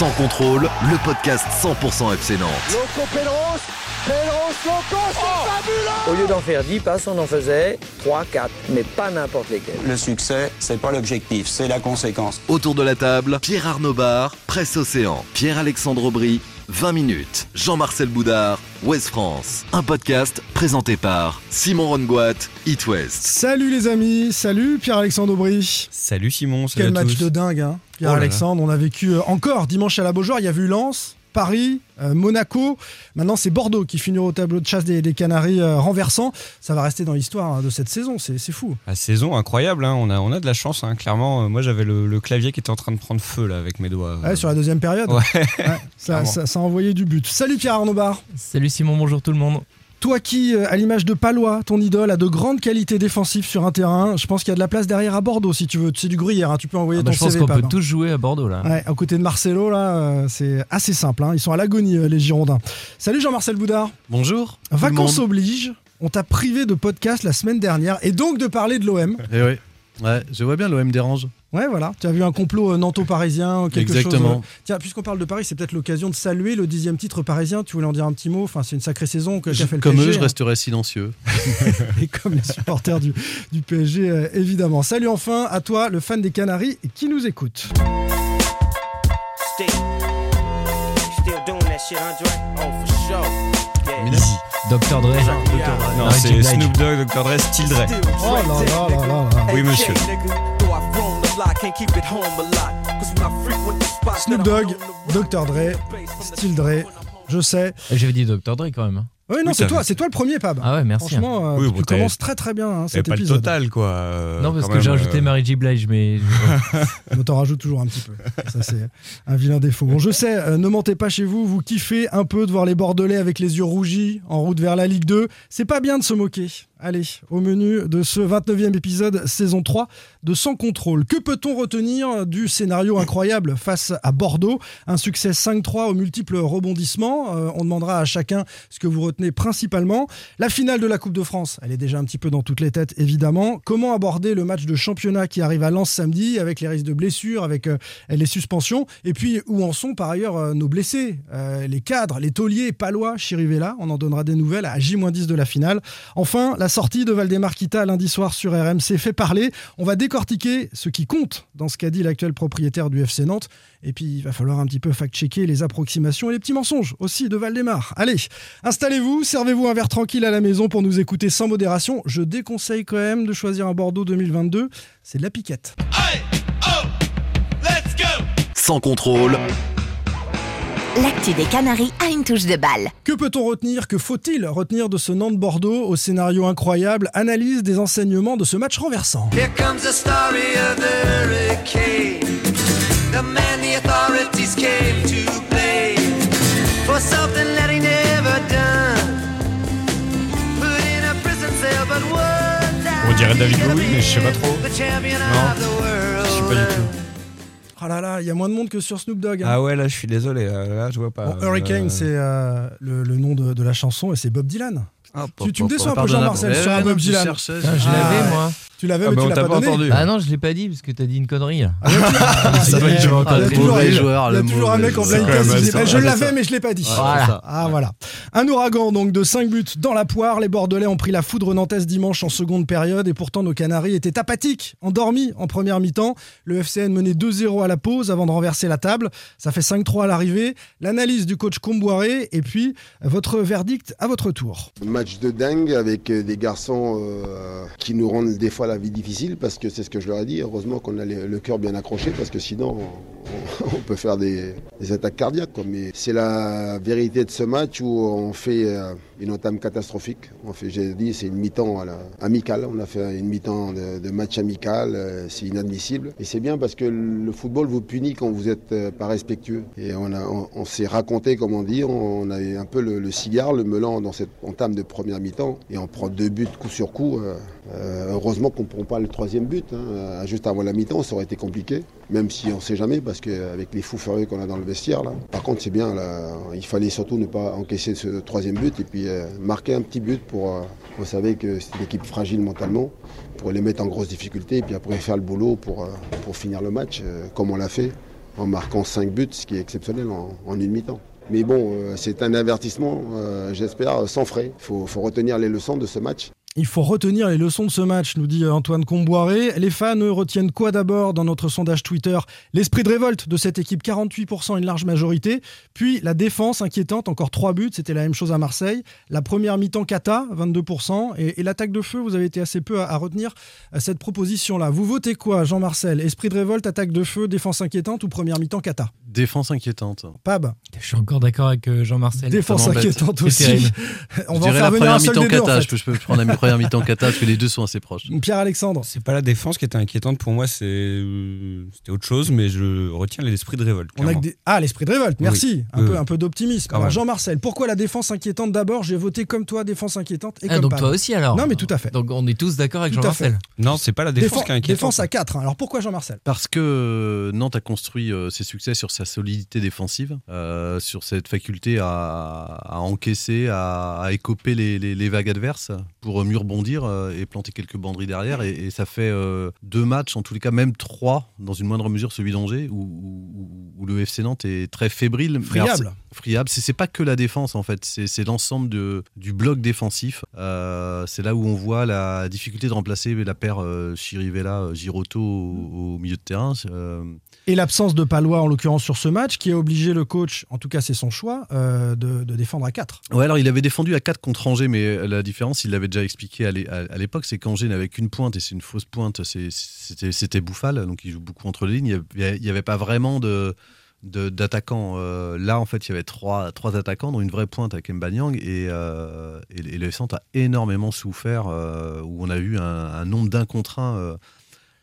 Sans contrôle, le podcast 100% FC Nantes. Loco Pedros, Pedros Loco, c'est fabuleux Au lieu d'en faire 10 passes, on en faisait 3, 4, mais pas n'importe lesquels. Le succès, c'est pas l'objectif, c'est la conséquence. Autour de la table, Pierre Arnaud Bar, Presse Océan, Pierre-Alexandre Aubry, 20 minutes, Jean-Marcel Boudard, Ouest France. Un podcast présenté par Simon Rongoat, It West. Salut les amis, salut Pierre-Alexandre Aubry. Salut Simon, salut Quel à match tous. de dingue, hein, Oh Pierre-Alexandre. On a vécu euh, encore dimanche à la Beaujoire. Il y a vu Lens, Paris, euh, Monaco. Maintenant, c'est Bordeaux qui finit au tableau de chasse des, des Canaries euh, renversant. Ça va rester dans l'histoire hein, de cette saison. C'est fou. La saison incroyable, hein. on, a, on a de la chance, hein. clairement. Euh, Moi j'avais le, le clavier qui était en train de prendre feu là avec mes doigts. Ouais, sur la deuxième période, Ouais. Ouais, ça, ça- ça a envoyé du but. Salut Pierre Arnaud Bar. Salut Simon, bonjour tout le monde. Toi qui, euh, à l'image de Palois, ton idole, a de grandes qualités défensives sur un terrain, je pense qu'il y a de la place derrière à Bordeaux si tu veux. C'est du gruyère, hein, tu peux envoyer Ah bah, ton je pense CV. qu'on peut tous jouer à Bordeaux là. Ouais, à côté de Marcelo, là, euh, c'est assez simple. hein. Ils sont à l'agonie, euh, les Girondins. Salut Jean-Marcel Boudard. Bonjour. Vacances oblige. On t'a privé de podcast la semaine dernière et donc de parler de l'OM. Eh oui. Ouais, je vois bien l'OM dérange. Ouais, voilà. Tu as vu un complot euh, nanto-parisien, quelque Exactement. chose. euh, Tiens, puisqu'on parle de Paris, c'est peut-être l'occasion de saluer le dixième titre parisien. Tu voulais en dire un petit mot? Enfin, c'est une sacrée saison que Je- qu'a fait le comme PSG. eux, je hein. resterai silencieux. et comme les supporters du, du PSG, euh, évidemment. Salut enfin à toi, le fan des Canaries, qui nous écoute. Still, Dr. Dre. Non, Magic c'est. Snoop Dogg, Dr. Dre, Still Dre. Oh là là là là là. Oui, monsieur. Snoop Dogg, Dr. Dre, Still Dre, je sais. J'avais dit Dr. Dre quand même. Oui, non, Oui, c'est toi, c'est toi le premier, Pab. Ah ouais, merci. hein. Franchement, euh, Oui, tu bon, commences très très bien hein, C'est cet pas le épisode. total quoi. euh, non, parce que j'ai rajouté euh, Mary J. Blige, mais. On t'en rajoute toujours un petit peu. Ça, c'est un vilain défaut. Bon, je sais, euh, ne mentez pas chez vous, vous kiffez un peu de voir les Bordelais avec les yeux rougis en route vers la Ligue 2. C'est pas bien de se moquer. Allez, au menu de ce 29e épisode, saison 3 de Sans contrôle. Que peut-on retenir du scénario incroyable face à Bordeaux? Un succès 5-3 aux multiples rebondissements. Euh, on demandera à chacun ce que vous retenez principalement. La finale de la Coupe de France, elle est déjà un petit peu dans toutes les têtes, évidemment. Comment aborder le match de championnat qui arrive à Lens samedi, avec les risques de blessures, avec euh, les suspensions? Et puis, où en sont par ailleurs euh, nos blessés? Les cadres, les tauliers, Palois, Chirivella, on en donnera des nouvelles à J-10 de la finale. Enfin, la sortie de Valdemar Kita lundi soir sur RMC fait parler. On va décortiquer ce qui compte dans ce qu'a dit l'actuel propriétaire du FC Nantes. Et puis, il va falloir un petit peu fact-checker les approximations et les petits mensonges aussi de Valdemar. Allez, installez-vous, servez-vous un verre tranquille à la maison pour nous écouter sans modération. Je déconseille quand même de choisir un Bordeaux 2022. C'est de la piquette. Sans contrôle, L'actu des Canaries a une touche de balle. Que peut-on retenir Que faut-il retenir de ce Nantes-Bordeaux au scénario incroyable Analyse des enseignements de ce match renversant. Here comes the story of the hurricane. The man the authorities came to blame for something that he never done. Put in a prison cell, but one On dirait David Bowie, mais je sais pas trop. The champion Non, of the world. Je sais pas du tout. Oh là là, il y a moins de monde que sur Snoop Dogg. hein. Ah ouais, là je suis désolé, euh, là je vois pas. Bon, Hurricane, Euh, c'est euh, le, le nom de, de la chanson et c'est Bob Dylan. ah, Tu, tu me déçois un peu. Jean-Marcel, sur un Bob je Dylan. je Ah, l'avais ouais. moi. Tu l'avais, Ah mais bah, tu l'as pas pas donné. entendu. Ah non, je l'ai pas dit parce que t'as dit une connerie là. Ah, il y a toujours- Ça être il y a toujours- très il y a mauvais toujours- joueur, Il y a le toujours un mec en blind C'est test quand qui même dit, bah, ça. Je Ouais, l'avais, ça. mais je l'ai pas dit. Voilà. Ah voilà. Un ouragan donc de 5 buts dans la poire. Les Bordelais ont pris la foudre nantaise dimanche en seconde période et pourtant nos Canaries étaient apathiques, endormis en première mi-temps. Le FCN menait 2-0 à la pause avant de renverser la table. Ça fait 5-3 à l'arrivée. L'analyse du coach Comboiré et puis votre verdict à votre tour. Match de dingue avec euh, des garçons euh, qui nous rendent des fois la vie difficile parce que c'est ce que je leur ai dit. Heureusement qu'on a le, cœur bien accroché parce que sinon on, peut faire des, attaques cardiaques. Mais c'est la vérité de ce match où on fait euh, une entame catastrophique. Fait, j'ai dit, c'est une mi-temps amicale. On a fait une mi-temps de, match amical. euh, c'est inadmissible. Et c'est bien parce que le football vous punit quand vous êtes euh, pas respectueux. Et on, s'est raconté, comme on dit, on, avait un peu le, cigare, le melon dans cette entame de première mi-temps. Et on prend deux buts coup sur coup. euh, heureusement qu'on ne prend pas le troisième but. hein. Juste avant la mi-temps, ça aurait été compliqué. Même si on ne sait jamais, parce qu'avec les fous furieux qu'on a dans le vestiaire, là. Par contre, c'est bien, là. Il fallait surtout ne pas encaisser ce troisième but et puis euh, marquer un petit but pour. euh, on que c'était une équipe fragile mentalement, pour les mettre en grosse difficulté et puis après faire le boulot pour, euh, pour finir le match, euh, comme on l'a fait en marquant 5 buts, ce qui est exceptionnel en, une mi-temps. Mais bon, c'est un avertissement, j'espère, sans frais. Il faut retenir les leçons de ce match. Il faut retenir les leçons de ce match, nous dit Antoine Comboiré. Les fans eux, retiennent quoi d'abord dans notre sondage Twitter? L'esprit de révolte de cette équipe, 48%, une large majorité. Puis la défense inquiétante, encore 3 buts, c'était la même chose à Marseille. La première mi-temps Kata, 22%. Et, et l'attaque de feu, vous avez été assez peu à, à retenir euh, cette proposition-là. Vous votez quoi, Jean-Marcel? Esprit de révolte, attaque de feu, défense inquiétante ou première mi-temps Kata Défense inquiétante. Pab Je suis encore d'accord avec euh, Jean-Marcel. Défense inquiétante aussi. On je va en dirais faire la venir un première seul mi-temps des deux, en Kata. fait. Je peux, je peux prendre la première mi-temps Kata parce que les deux sont assez proches. Pierre-Alexandre C'est pas la défense qui était inquiétante pour moi, c'est euh, c'était autre chose, mais je retiens l'esprit de révolte. On a que clairement. des- Ah, l'esprit de révolte, merci. Un, peu, oui. un peu d'optimisme. Alors. Jean-Marcel, pourquoi la défense inquiétante d'abord? J'ai voté comme toi, défense inquiétante. Et Ah, comme donc toi aussi alors? Non, mais tout à fait. Donc on est tous d'accord avec Tout Jean-Marcel? Non, c'est pas la défense qui est inquiétante. défense à 4. Alors pourquoi Jean-Marcel? Parce que euh, Nantes a construit euh, ses succès sur sa solidité défensive, euh, sur cette faculté à, à encaisser, à, à écoper les, les- les vagues adverses pour mieux rebondir euh, et planter quelques banderies derrière. Et, et ça fait euh, deux matchs, en tous les cas même trois, dans une moindre mesure celui d'Angers, où, où- où le FC Nantes est très fébrile. Friable. c'est- Friable. C'est pas que la défense en fait, c'est l'ensemble du bloc défensif. Euh, c'est là où on voit la difficulté de remplacer la paire euh, Chirivella, Giroto au, au milieu de terrain. Euh, Et l'absence de Palois, en l'occurrence, sur ce match, qui a obligé le coach, en tout cas c'est son choix, euh, de, défendre à 4. Ouais, alors il avait défendu à 4 contre Angers, mais la différence, il l'avait déjà expliqué à l'é- à à l'époque, c'est qu'Angers n'avait qu'une pointe et c'est une fausse pointe, c'était Bouffal, donc il joue beaucoup entre les lignes. Il n'y avait, pas vraiment d'attaquants. Euh, là, en fait, il y avait trois, attaquants, dont une vraie pointe avec Mbanyang, et, euh, et, le centre a énormément souffert, euh, où on a eu un, un nombre d'un contre euh,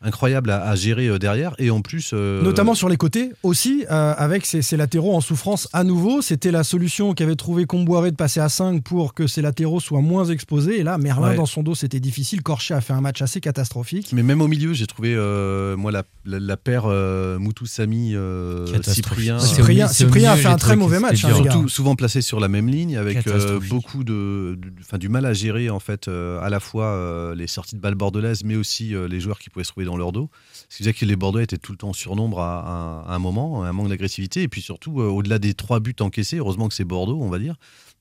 incroyable à, à gérer euh, derrière, et en plus... euh, Notamment sur les côtés aussi, euh, avec ces, ces latéraux en souffrance à nouveau. C'était la solution qu'avait trouvé Comboiré de passer à 5 pour que ces latéraux soient moins exposés. Et là, Merlin Ouais. dans son dos, c'était difficile. Corché a fait un match assez catastrophique. Mais même au milieu, j'ai trouvé euh, moi la, la, la paire euh, Moutou Sami euh, Catastrophique. Cyprien. Cyprien, Cyprien a fait un très mauvais match. hein. Surtout souvent placé sur la même ligne avec euh, beaucoup de, de- enfin, du mal à gérer en fait euh, à la fois euh, les sorties de balles bordelaises mais aussi euh, les joueurs qui pouvaient se trouver dans leur dos. Ce qui faisait que les Bordelais étaient tout le temps en surnombre à, un moment, un manque d'agressivité et puis surtout euh, au-delà des trois buts encaissés, heureusement que c'est Bordeaux on va dire,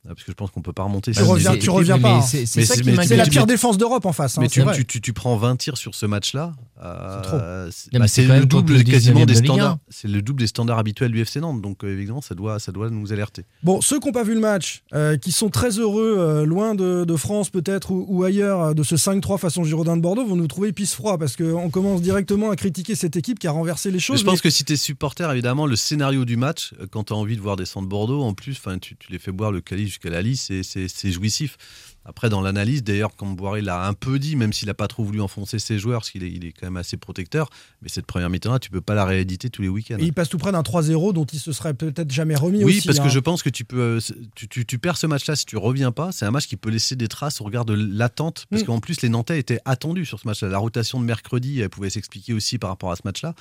parce que je pense qu'on peut pas remonter. Tu sur- reviens- tu reviens pas, hein. C'est la pire défense d'Europe en face. hein, mais tu, prends 20 tirs sur ce match-là. euh, C'est trop. c'est Non, bah, le double le quasiment 19e des de Ligue 1. standards. C'est le double des standards habituels du FC Nantes. Donc euh, évidemment, ça doit, ça doit nous alerter. Bon, ceux qui n'ont pas vu le match, euh, qui sont très heureux, euh, loin de, France peut-être ou, ailleurs, euh, de ce 5-3 façon Girondin de Bordeaux, vont nous trouver pisse froid parce qu'on commence directement à critiquer cette équipe qui a renversé les Mais choses. je pense que si tu es supporter, évidemment, le scénario du match, euh, quand tu as envie de voir descendre Bordeaux, en plus, tu les fais boire le calice jusqu'à la lisse, c'est- jouissif. Après, dans l'analyse, d'ailleurs, comme Boiré l'a un peu dit, même s'il n'a pas trop voulu enfoncer ses joueurs, parce qu'il est, il est quand même assez protecteur, mais cette première mi-temps-là, tu peux pas la rééditer tous les week-ends. Il passe tout près d'un 3-0 dont il se serait peut-être jamais remis Oui, aussi. parce que hein. je pense que tu peux, tu, tu- tu perds ce match-là si tu reviens pas. C'est un match qui peut laisser des traces au regard de l'attente, parce Mm. qu'en plus les Nantais étaient attendus sur ce match-là. La rotation de mercredi, elle pouvait s'expliquer aussi par rapport à ce match-là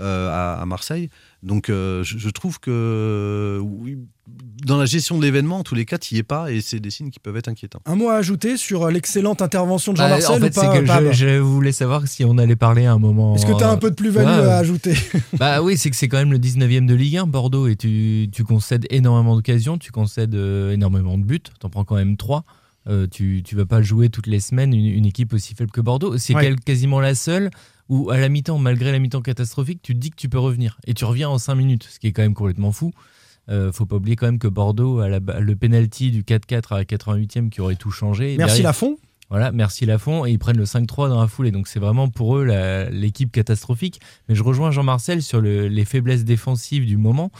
euh, à, à Marseille. Donc euh, je, je trouve que oui, dans la gestion de l'événement, en tous les cas, tu n'y es pas, et c'est des signes qui peuvent être inquiétants. Un mot à ajouter sur euh, l'excellente intervention de Bah, Jean-Marcel en fait, pas que Pab je, je voulais savoir si on allait parler à un moment. Est-ce que tu as un peu de plus-value à ajouter? Bah oui, c'est que c'est quand même le 19e de Ligue 1, Bordeaux, et tu, tu concèdes énormément d'occasions, tu concèdes euh, énormément de buts, t'en prends quand même 3. tu, tu vas pas jouer toutes les semaines une, une équipe aussi faible que Bordeaux. C'est Ouais. quasiment la seule où, à la mi-temps, malgré la mi-temps catastrophique, tu te dis que tu peux revenir. Et tu reviens en 5 minutes, ce qui est quand même complètement fou. Euh, faut pas oublier quand même que Bordeaux a la- le penalty du 4-4 à la 88e qui aurait tout changé. Merci derrière- Lafont. voilà, merci Lafont. Et ils prennent le 5-3 dans la foulée. Donc c'est vraiment pour eux l'équipe catastrophique. Mais je rejoins Jean-Marcel sur le- les faiblesses défensives du moment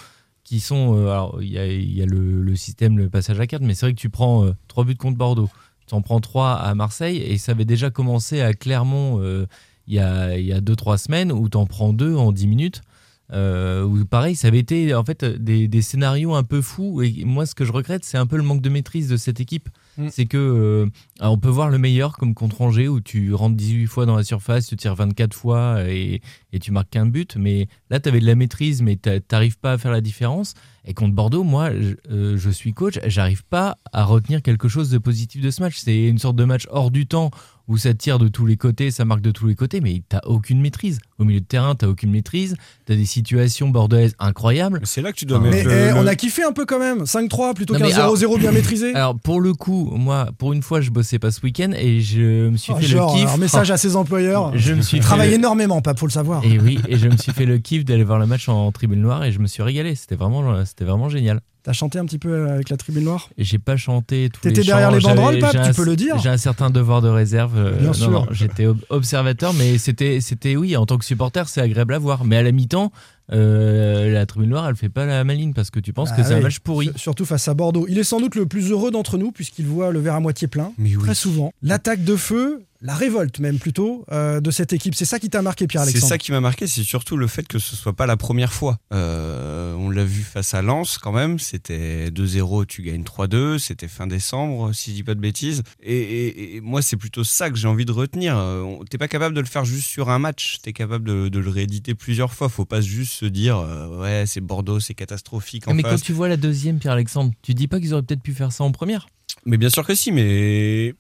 qui sont. euh, alors, il y a, il y a le, le système, le passage à carte, mais c'est vrai que tu prends 3 buts contre Bordeaux. Tu en prends 3 à Marseille et ça avait déjà commencé à Clermont euh, il y a 2-3 semaines où tu en prends 2 en 10 minutes. Euh, où pareil, ça avait été en fait des, des scénarios un peu fous. Et moi, ce que je regrette, c'est un peu le manque de maîtrise de cette équipe. Mm. C'est que euh, on peut voir le meilleur comme contre Angers où tu rentres 18 fois dans la surface, tu tires 24 fois et, et tu marques qu'un but. Mais là, tu avais de la maîtrise, mais tu n'arrives pas à faire la différence. Et contre Bordeaux, moi, je, euh, je suis coach, j'arrive pas à retenir quelque chose de positif de ce match. C'est une sorte de match hors du temps où ça tire de tous les côtés, ça marque de tous les côtés, mais t'as aucune maîtrise. Au milieu de terrain, t'as aucune maîtrise. T'as des situations bordelaises incroyables. C'est là que tu dois Mais mettre le- eh, le- on a kiffé un peu quand même. 5-3 plutôt qu'un mais alors- 0-0 bien maîtrisé. Alors pour le coup, moi, pour une fois, je bossais pas ce week-end et je me suis Oh, fait genre, le kiff. un message à ses employeurs. Je me suis travaille le- énormément, Pape, faut le savoir. Et oui, et je me suis fait le kiff d'aller voir le match en tribune noire et je me suis régalé. C'était vraiment, c'était vraiment génial. T'as chanté un petit peu euh, avec la tribune noire? Et j'ai pas chanté tous les T'étais derrière chants, les banderoles, Pape, tu peux le dire. J'ai un certain devoir de réserve. euh, Bien non, sûr. non, j'étais ob- observateur, mais c'était, c'était oui, en tant que supporter, c'est agréable à voir. Mais à la mi-temps, euh, la tribune noire, elle fait pas la maline parce que tu penses que Ah c'est un match pourri. sur- Surtout face à Bordeaux. Il est sans doute le plus heureux d'entre nous puisqu'il voit le verre à moitié plein. Mais oui. Très souvent. L'attaque de feu, la révolte même plutôt, euh, de cette équipe. C'est ça qui t'a marqué, C'est Pierre-Alexandre ça qui m'a marqué, c'est surtout le fait que ce soit pas la première fois. Euh, on l'a vu face à Lens quand même, c'était 2-0, tu gagnes 3-2, c'était fin décembre, si je dis pas de bêtises. Et, et- et moi, c'est plutôt ça que j'ai envie de retenir. Euh, on- T'es pas capable de le faire juste sur un match, t'es capable de, de le rééditer plusieurs fois. Faut pas juste se dire, euh, ouais, c'est Bordeaux, c'est catastrophique en mais face. quand tu vois la deuxième, Pierre-Alexandre, tu dis pas qu'ils auraient peut-être pu faire ça en première? Mais bien sûr que si, mais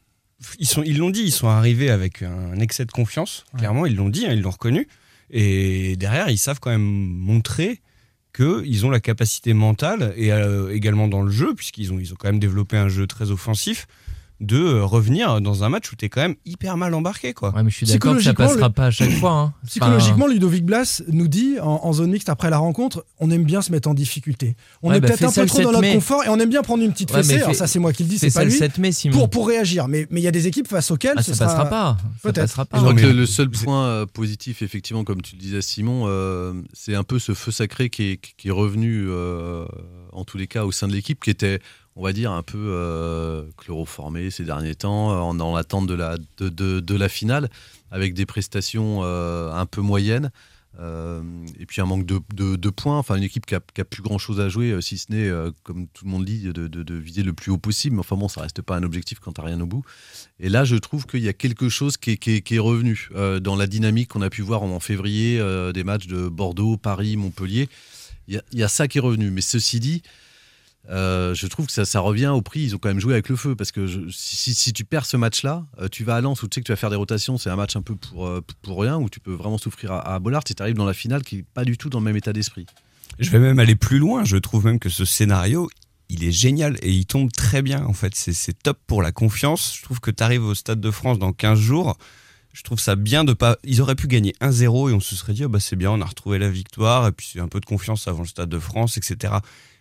ils sont, ils l'ont dit, ils sont arrivés avec un excès de confiance. Clairement, ils l'ont dit, hein, ils l'ont reconnu. Et derrière, ils savent quand même montrer qu'ils ont la capacité mentale et euh, également dans le jeu, puisqu'ils ont, ils ont quand même développé un jeu très offensif, de euh, revenir dans un match où t'es quand même hyper mal embarqué, quoi. Ouais, mais je suis d'accord que ça Psychologiquement, passera le- pas à chaque fois. hein. Psychologiquement, Ludovic Blas nous dit en, en zone mixte après la rencontre, on aime bien se mettre en difficulté. On Ouais, est bah, peut-être un peu trop 7 dans notre mai. confort et on aime bien prendre une petite Ouais, fessée. Alors ça, c'est moi qui le dis, c'est pas lui. 7 mai, Simon. Pour, pour réagir. Mais mais il y a des équipes face auxquelles Ah, ça sera- passera pas. Ça Peut-être. passera pas. Je crois que mais- le seul point euh, positif, effectivement, comme tu le disais, Simon, euh, c'est un peu ce feu sacré qui est, qui est revenu, euh, en tous les cas, au sein de l'équipe, qui était, on va dire, un peu euh, chloroformé ces derniers temps, en, dans l'attente de la, de, de- la finale, avec des prestations euh, un peu moyennes. euh, et puis un manque de, de- points, enfin une équipe qui a, qui a plus grand chose à jouer, euh, si ce n'est, euh, comme tout le monde dit, de, de- viser le plus haut possible. Mais enfin bon, ça reste pas un objectif quand t'as rien au bout. Et là, je trouve qu'il y a quelque chose qui est, qui est- revenu euh, dans la dynamique qu'on a pu voir en février euh, des matchs de Bordeaux, Paris, Montpellier. Il y a ça qui est revenu. Mais ceci dit, euh, je trouve que ça, revient au prix. Ils ont quand même joué avec le feu. Parce que si, tu perds ce match-là, euh, tu vas à Lens où tu sais que tu vas faire des rotations. C'est un match un peu pour, euh, pour rien, où tu peux vraiment souffrir à, à Bollard. Si tu arrives dans la finale qui n'est pas du tout dans le même état d'esprit. Je vais même aller plus loin. Je trouve même que ce scénario, il est génial et il tombe très bien. En fait, c'est c'est top pour la confiance. Je trouve que tu arrives au Stade de France dans 15 jours. Je trouve ça bien de pas. Ils auraient pu gagner 1-0 et on se serait dit, oh bah c'est bien, on a retrouvé la victoire et puis c'est un peu de confiance avant le Stade de France, etc.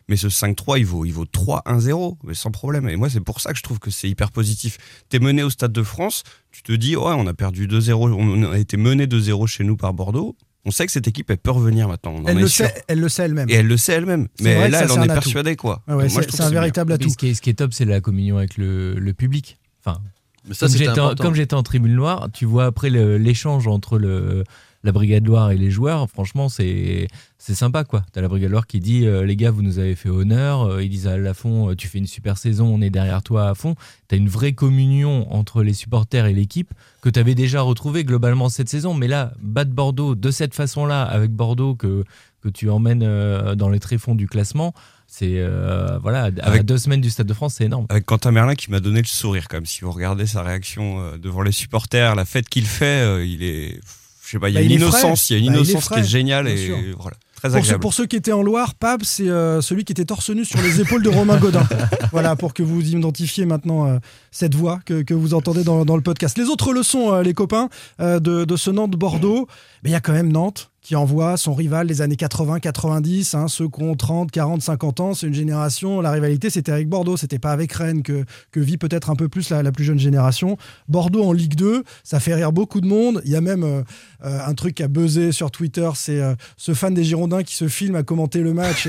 Mais ce 5-3, il vaut, il vaut 3-1-0, mais sans problème. Et moi, c'est pour ça que je trouve que c'est hyper positif. T'es mené au Stade de France, tu te dis, ouais, on a perdu 2-0, on a été mené 2-0 chez nous par Bordeaux. On sait que cette équipe, elle peut revenir maintenant. On en Elle est le, sûr. sait, elle le sait elle-même. Et elle le sait elle-même. Mais là, ça, elle en est persuadée, quoi. Ouais, ouais, c'est- un véritable atout. ce, qui est, ce qui est top, c'est la communion avec le, le public. Enfin, Mais ça, comme j'étais en, important. comme j'étais en tribune noire, tu vois après l'échange entre le, la Brigade Loire et les joueurs, franchement, c'est c'est sympa quoi. T'as la Brigade Loire qui dit euh, les gars, vous nous avez fait honneur. Euh, ils disent à Lafont, euh, tu fais une super saison, on est derrière toi à fond. T'as une vraie communion entre les supporters et l'équipe que t'avais déjà retrouvé globalement cette saison. Mais là, battre Bordeaux de cette façon-là, avec Bordeaux que, que tu emmènes euh, dans les tréfonds du classement, c'est euh, voilà, à Avec- deux semaines du Stade de France, c'est énorme. Avec Quentin Merlin qui m'a donné le sourire, quand même. Si vous regardez sa réaction devant les supporters, la fête qu'il fait, il est. Je sais pas, il y a Bah, une est innocence, il y a une Bah, innocence qui est géniale et voilà, très Pour ceux, pour ceux qui étaient en Loire, Pab, c'est euh, celui qui était torse nu sur les épaules de Romain Godin. voilà, pour que vous identifiez maintenant euh, cette voix que, vous entendez dans, le podcast. Les autres leçons, euh, les copains, euh, de, ce Nantes-Bordeaux, mais il y a quand même Nantes qui envoie son rival des années 80-90, hein, ceux qui ont 30, 40, 50 ans, c'est une génération. La rivalité, c'était avec Bordeaux, c'était pas avec Rennes que, vit peut-être un peu plus la, plus jeune génération. Bordeaux en Ligue 2, ça fait rire beaucoup de monde. Il y a même euh, un truc qui a buzzé sur Twitter, c'est ce fan des Girondins qui se filme à commenter le match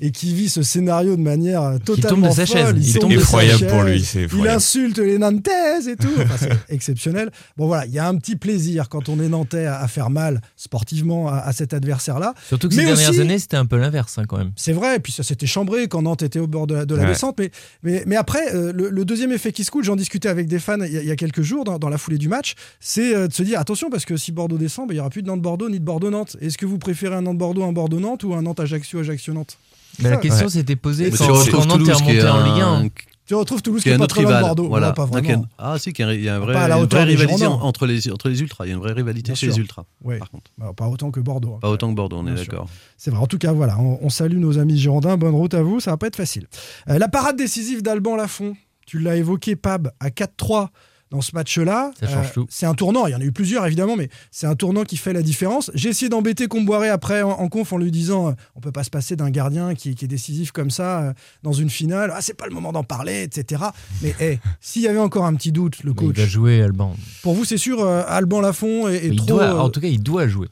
et qui vit ce scénario de manière totalement tombe de sa folle. chaise. Il tombe tombe de sa Effroyable pour lui, c'est Il effroyable. insulte les Nantaises et tout. Enfin, c'est exceptionnel. Bon voilà, il y a un petit plaisir quand on est Nantais à, à faire mal sportivement à, à cet adversaire-là. Surtout que Mais ces dernières aussi- années, c'était un peu l'inverse hein, quand même. C'est vrai, et puis ça s'était chambré quand Nantes était au bord de la, de la Ouais. descente. Mais, mais, mais après, euh, le, le deuxième effet qui se coule, j'en discutais avec des fans il y a, il y a quelques jours dans, dans la foulée du match, c'est euh, de se dire attention parce que si Bordeaux descend, bah, il n'y aura plus de Nantes-Bordeaux ni de Bordeaux-Nantes. Est-ce que vous préférez un Nantes-Bordeaux, un Bordeaux-Nantes ou un Nantes-Ajaccio, Ajaccio-Nantes Mais la question ouais. s'est posée quand, tu retrouves quand Nantes est Toulouse qui est remonté en un- Ligue 1. Tu retrouves Toulouse qui qui est est un pas autre très loin de rival. Bordeaux. Voilà. Non, pas Donc, il y a vraiment. une- Ah si, qu'il y a- il y a un vrai, une vraie rivalité entre les, entre les ultras. Il y a une vraie rivalité Bien chez sûr. les ultras, Ouais. par contre. Bah, pas autant que Bordeaux. hein. Pas autant que Bordeaux, on est Bien sûr. d'accord. C'est vrai. En tout cas, voilà, on, on salue nos amis girondins. Bonne route à vous. Ça va pas être facile. Euh, la parade décisive d'Alban Lafont. Tu l'as évoqué, Pab, à 4-3 dans ce match-là. Euh, Ça change tout. C'est un tournant. Il y en a eu plusieurs, évidemment, mais c'est un tournant qui fait la différence. J'ai essayé d'embêter Comboiré après en, en conf en lui disant euh, on peut pas se passer d'un gardien qui, qui est décisif comme ça euh, dans une finale. Ah, c'est pas le moment d'en parler, etc. Mais hey, s'il y avait encore un petit doute, le Mais Il coach. va jouer Alban. Pour vous, c'est sûr, euh, Alban Lafont est, est Mais il trop. doit, en tout cas, il doit jouer.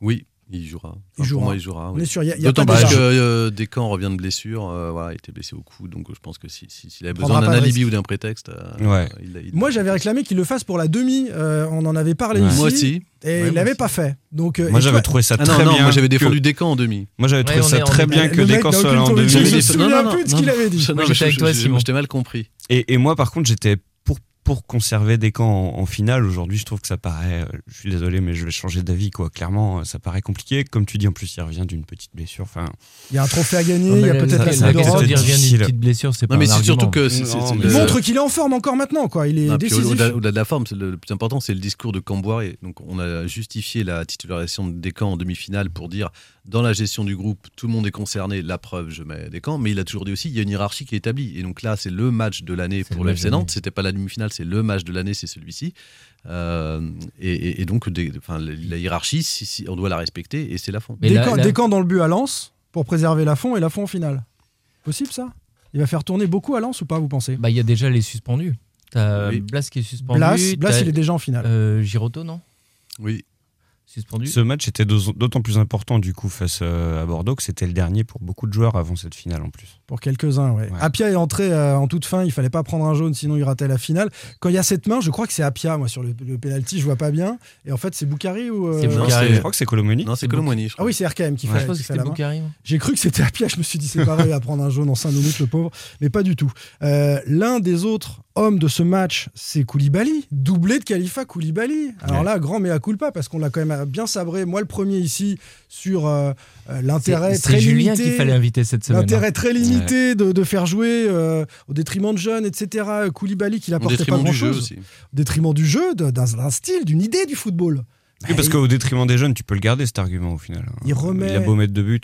Oui, il jouera. Enfin, Il jouera. Pour moi, il jouera. On oui. est sûr, il y a- il y a D'autant pas plus que euh, Descamps revient de blessure. euh, voilà, il était blessé au cou, donc je pense que si- si- s'il avait besoin d'un alibi ou d'un prétexte, euh, Ouais. il, il- Moi, j'avais réclamé qu'il le fasse pour la demi. euh, on en avait parlé Ouais. ici. Moi aussi. Et Ouais, il l'avait pas fait. Donc, euh, Moi j'avais toi- trouvé ça Ah très non, non, bien. moi j'avais que- défendu Descamps en demi. Moi j'avais trouvé ça très bien que Descamps soit en demi. je me souviens plus de ce qu'il avait dit. J'étais avec je- toi, je- Simon. Je t'ai mal compris. Et, et moi, par contre, j'étais pour, conserver des camps en, en finale. Aujourd'hui, je trouve que ça paraît. euh, Je suis désolé, mais je vais changer d'avis, quoi. Clairement, euh, ça paraît compliqué. Comme tu dis, en plus, il revient d'une petite blessure. Enfin, Il y a un trophée à gagner, il y mais a peut-être la- Coupe d'Europe. il revient d'une difficile. petite blessure, c'est pas Non, mais c'est surtout que mais Il montre qu'il est en forme encore maintenant, quoi. Il est décisif. Au-delà de la forme, c'est le, le plus important, c'est le discours de Camboire. Donc, on a justifié la titularisation de Descamps en demi-finale pour dire dans la gestion du groupe, tout le monde est concerné. La preuve, je mets Descamps. Mais il a toujours dit aussi il y a une hiérarchie qui est établie. Et donc là, c'est le match de l'année pour le FC. Nantes. C'était pas la demi-finale, c'est le match de l'année, c'est celui-ci. Euh, et, et- et donc, des- enfin, la, hiérarchie, si- si- on doit la respecter et c'est la fond. Mais Des camps- des camps dans le but à Lens pour préserver la fond et la fond en finale. Possible ça? Il va faire tourner beaucoup à Lens ou pas, vous pensez? Bah, il y a déjà les suspendus. T'as Oui. Blas qui est suspendu. Blas, Blas, il est déjà en finale. euh, Giroto, non? Oui. Suspendu. ce match était d'au- d'autant plus important, du coup, face euh, à Bordeaux, que c'était le dernier pour beaucoup de joueurs avant cette finale en plus. Pour quelques-uns, ouais. Ouais. Apia est entré euh, en toute fin, il fallait pas prendre un jaune, sinon il ratait la finale. Quand il y a cette main, je crois que c'est Apia, moi, sur le, le penalty, je vois pas bien. Et en fait, c'est Boukari ou. euh, Boukari. Je crois que c'est Colomoni. Non, c'est je Ah oui, c'est RKM qui Ouais, fait, Je pense que. Boukari. J'ai cru que c'était Apia, je me suis dit c'est pareil à prendre un jaune en 5 minutes, le pauvre. Mais pas du tout. Euh, L'un des autres hommes de ce match, c'est Koulibaly, doublé de Khalifa Koulibaly. Alors Ouais. là, grand mea culpa, parce qu'on l'a quand même bien sabré, moi le premier ici, sur euh, euh, l'intérêt très C'est Julien limité. qu'il fallait inviter cette semaine. hein. L'intérêt très limité de, de faire jouer euh, au détriment de jeunes, etc. Koulibaly qui n'apportait pas détriment du jeu grand-chose. aussi. Au détriment du jeu, de- d'un style, d'une idée du football. Oui, parce Bah, qu'au détriment des jeunes, tu peux le garder cet argument au final. Il remet- Il a beau mettre deux buts.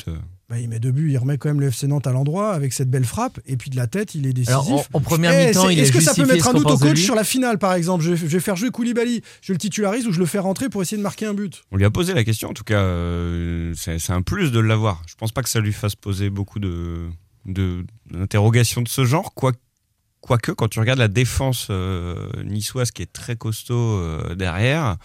Bah, il met deux buts, il remet quand même le FC Nantes à l'endroit avec cette belle frappe, et puis de la tête, il est décisif. Alors, en, en première Eh, mi-temps, il Est-ce que ça peut mettre un doute au coach sur la finale, par exemple? Je vais, je vais faire jouer Koulibaly, je le titularise ou je le fais rentrer pour essayer de marquer un but? On lui a posé la question, en tout cas, euh, c'est c'est un plus de l'avoir. Je pense pas que ça lui fasse poser beaucoup de de- d'interrogations de, ce genre, quoi- quoique quand tu regardes la défense euh, niçoise qui est très costaud euh, derrière,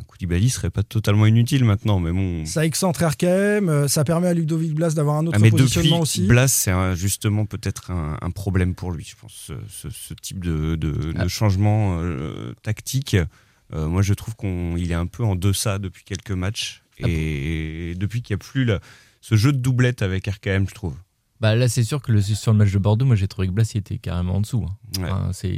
un Koulibaly serait pas totalement inutile maintenant, mais bon. Ça excentre RKM, euh, ça permet à Ludovic Blas d'avoir un autre Ah, mais depuis positionnement aussi. Blas, c'est justement peut-être un, un problème pour lui, je pense, ce, ce- ce type de, de- de Ah. changement euh, tactique. Euh, moi, je trouve qu'il est un peu en deçà depuis quelques matchs. Ah Et depuis qu'il n'y a plus la- ce jeu de doublette avec RKM, je trouve. Bah là, c'est sûr que le, sur le match de Bordeaux, moi j'ai trouvé que Blas il était carrément en dessous. hein. Ouais. Enfin, c'est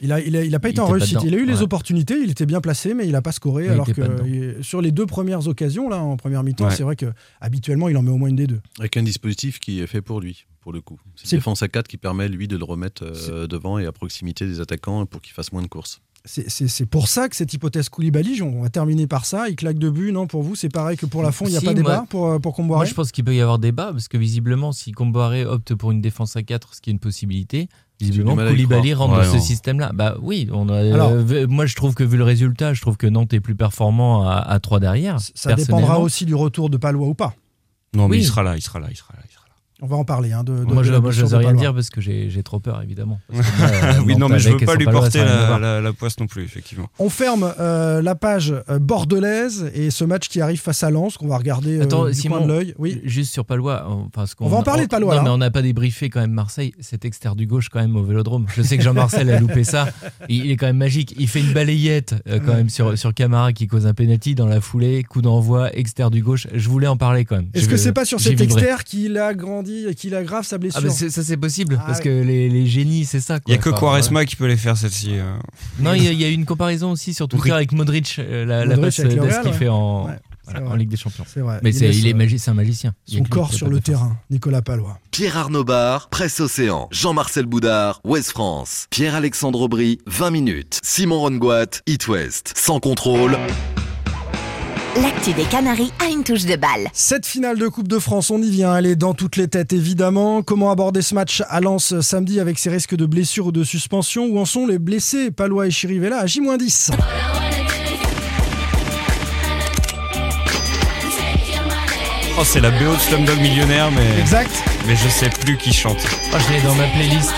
Il a, il, a, il a pas Il été en réussite. il a eu les opportunités, il était bien placé, mais il a pas scoré. Ouais, alors que il- sur les deux premières occasions, là, en première mi-temps, Ouais. c'est vrai que habituellement, il en met au moins une des deux. Avec un dispositif qui est fait pour lui, pour le coup. C'est C'est- une défense à 4 qui permet, lui, de le remettre euh, devant et à proximité des attaquants pour qu'il fasse moins de courses. C'est- pour ça que cette hypothèse Koulibaly, on va terminer par ça. Il claque deux buts, non Pour vous, c'est pareil que pour la fond, il n'y a Si, pas débat moi- pour, euh, pour Moi, Comboiré je pense qu'il peut y avoir débat parce que visiblement, si Comboiré opte pour une défense à 4, ce qui est une possibilité, visiblement Koulibaly rentre Ouais, dans ce système-là. Bah oui, on a, Alors- euh, v- moi je trouve que vu le résultat, je trouve que Nantes est plus performant à, à 3 derrière. Ça dépendra aussi du retour de Palois ou pas. Non, mais Oui. il sera là, il sera là, il sera là. il sera là. On va en parler. Hein, de, de- Moi, de je la moi, je rien dire parce que j'ai trop peur, évidemment. Parce que moi, euh, oui, non, mais je veux avec et pas lui porter la, la- la poisse non plus, effectivement. On ferme euh, la page euh, bordelaise et ce match qui arrive face à Lens qu'on va regarder euh, Attends, du Simon, coin de l'œil. Oui. Juste sur Palois, enfin, ce qu'on- On va en parler de Palois, Non, là. mais on n'a pas débriefé quand même Marseille, cet extérieur du gauche quand même au Vélodrome. Je sais que Jean-Marcel a loupé ça. Il, il est quand même magique. Il fait une balayette euh, quand même sur sur Camara qui cause un penalty dans la foulée, coup d'envoi extérieur du gauche. Je voulais en parler quand même. Est-ce que c'est pas sur cet externe qu'il a grandi et qu'il aggrave sa blessure Ah bah c'est- ça c'est possible Ah parce ouais. que les, les génies c'est ça. Il n'y a que Enfin, Quaresma qui peut les faire, celle-ci. euh. Non, il y, a- y eu une comparaison aussi sur Twitter avec Modric, euh, la, la Modric passe d'As Real, qu'il ouais. fait en. Ouais. Voilà, C'est en. Ligue des Champions. C'est vrai. Mais Il c'est, laisse, il est euh, magi- un magicien. Y Son corps sur le terrain, Nicolas Palois. Pierre Arnaud Bar, Presse Océan, Jean-Marcel Boudard, Ouest France, Pierre-Alexandre Aubry, 20 minutes, Simon Rongoat, It West, sans contrôle. L'actu des Canaries a une touche de balle. Cette finale de Coupe de France, on y vient, elle est dans toutes les têtes évidemment. Comment aborder ce match à Lens samedi avec ses risques de blessures ou de suspension? Où en sont les blessés? Palois et Chirivella à J-10 Oh, c'est la BO de Slumdog Millionnaire, mais. Exact. Mais je sais plus qui chante. Oh, je l'ai dans ma playlist.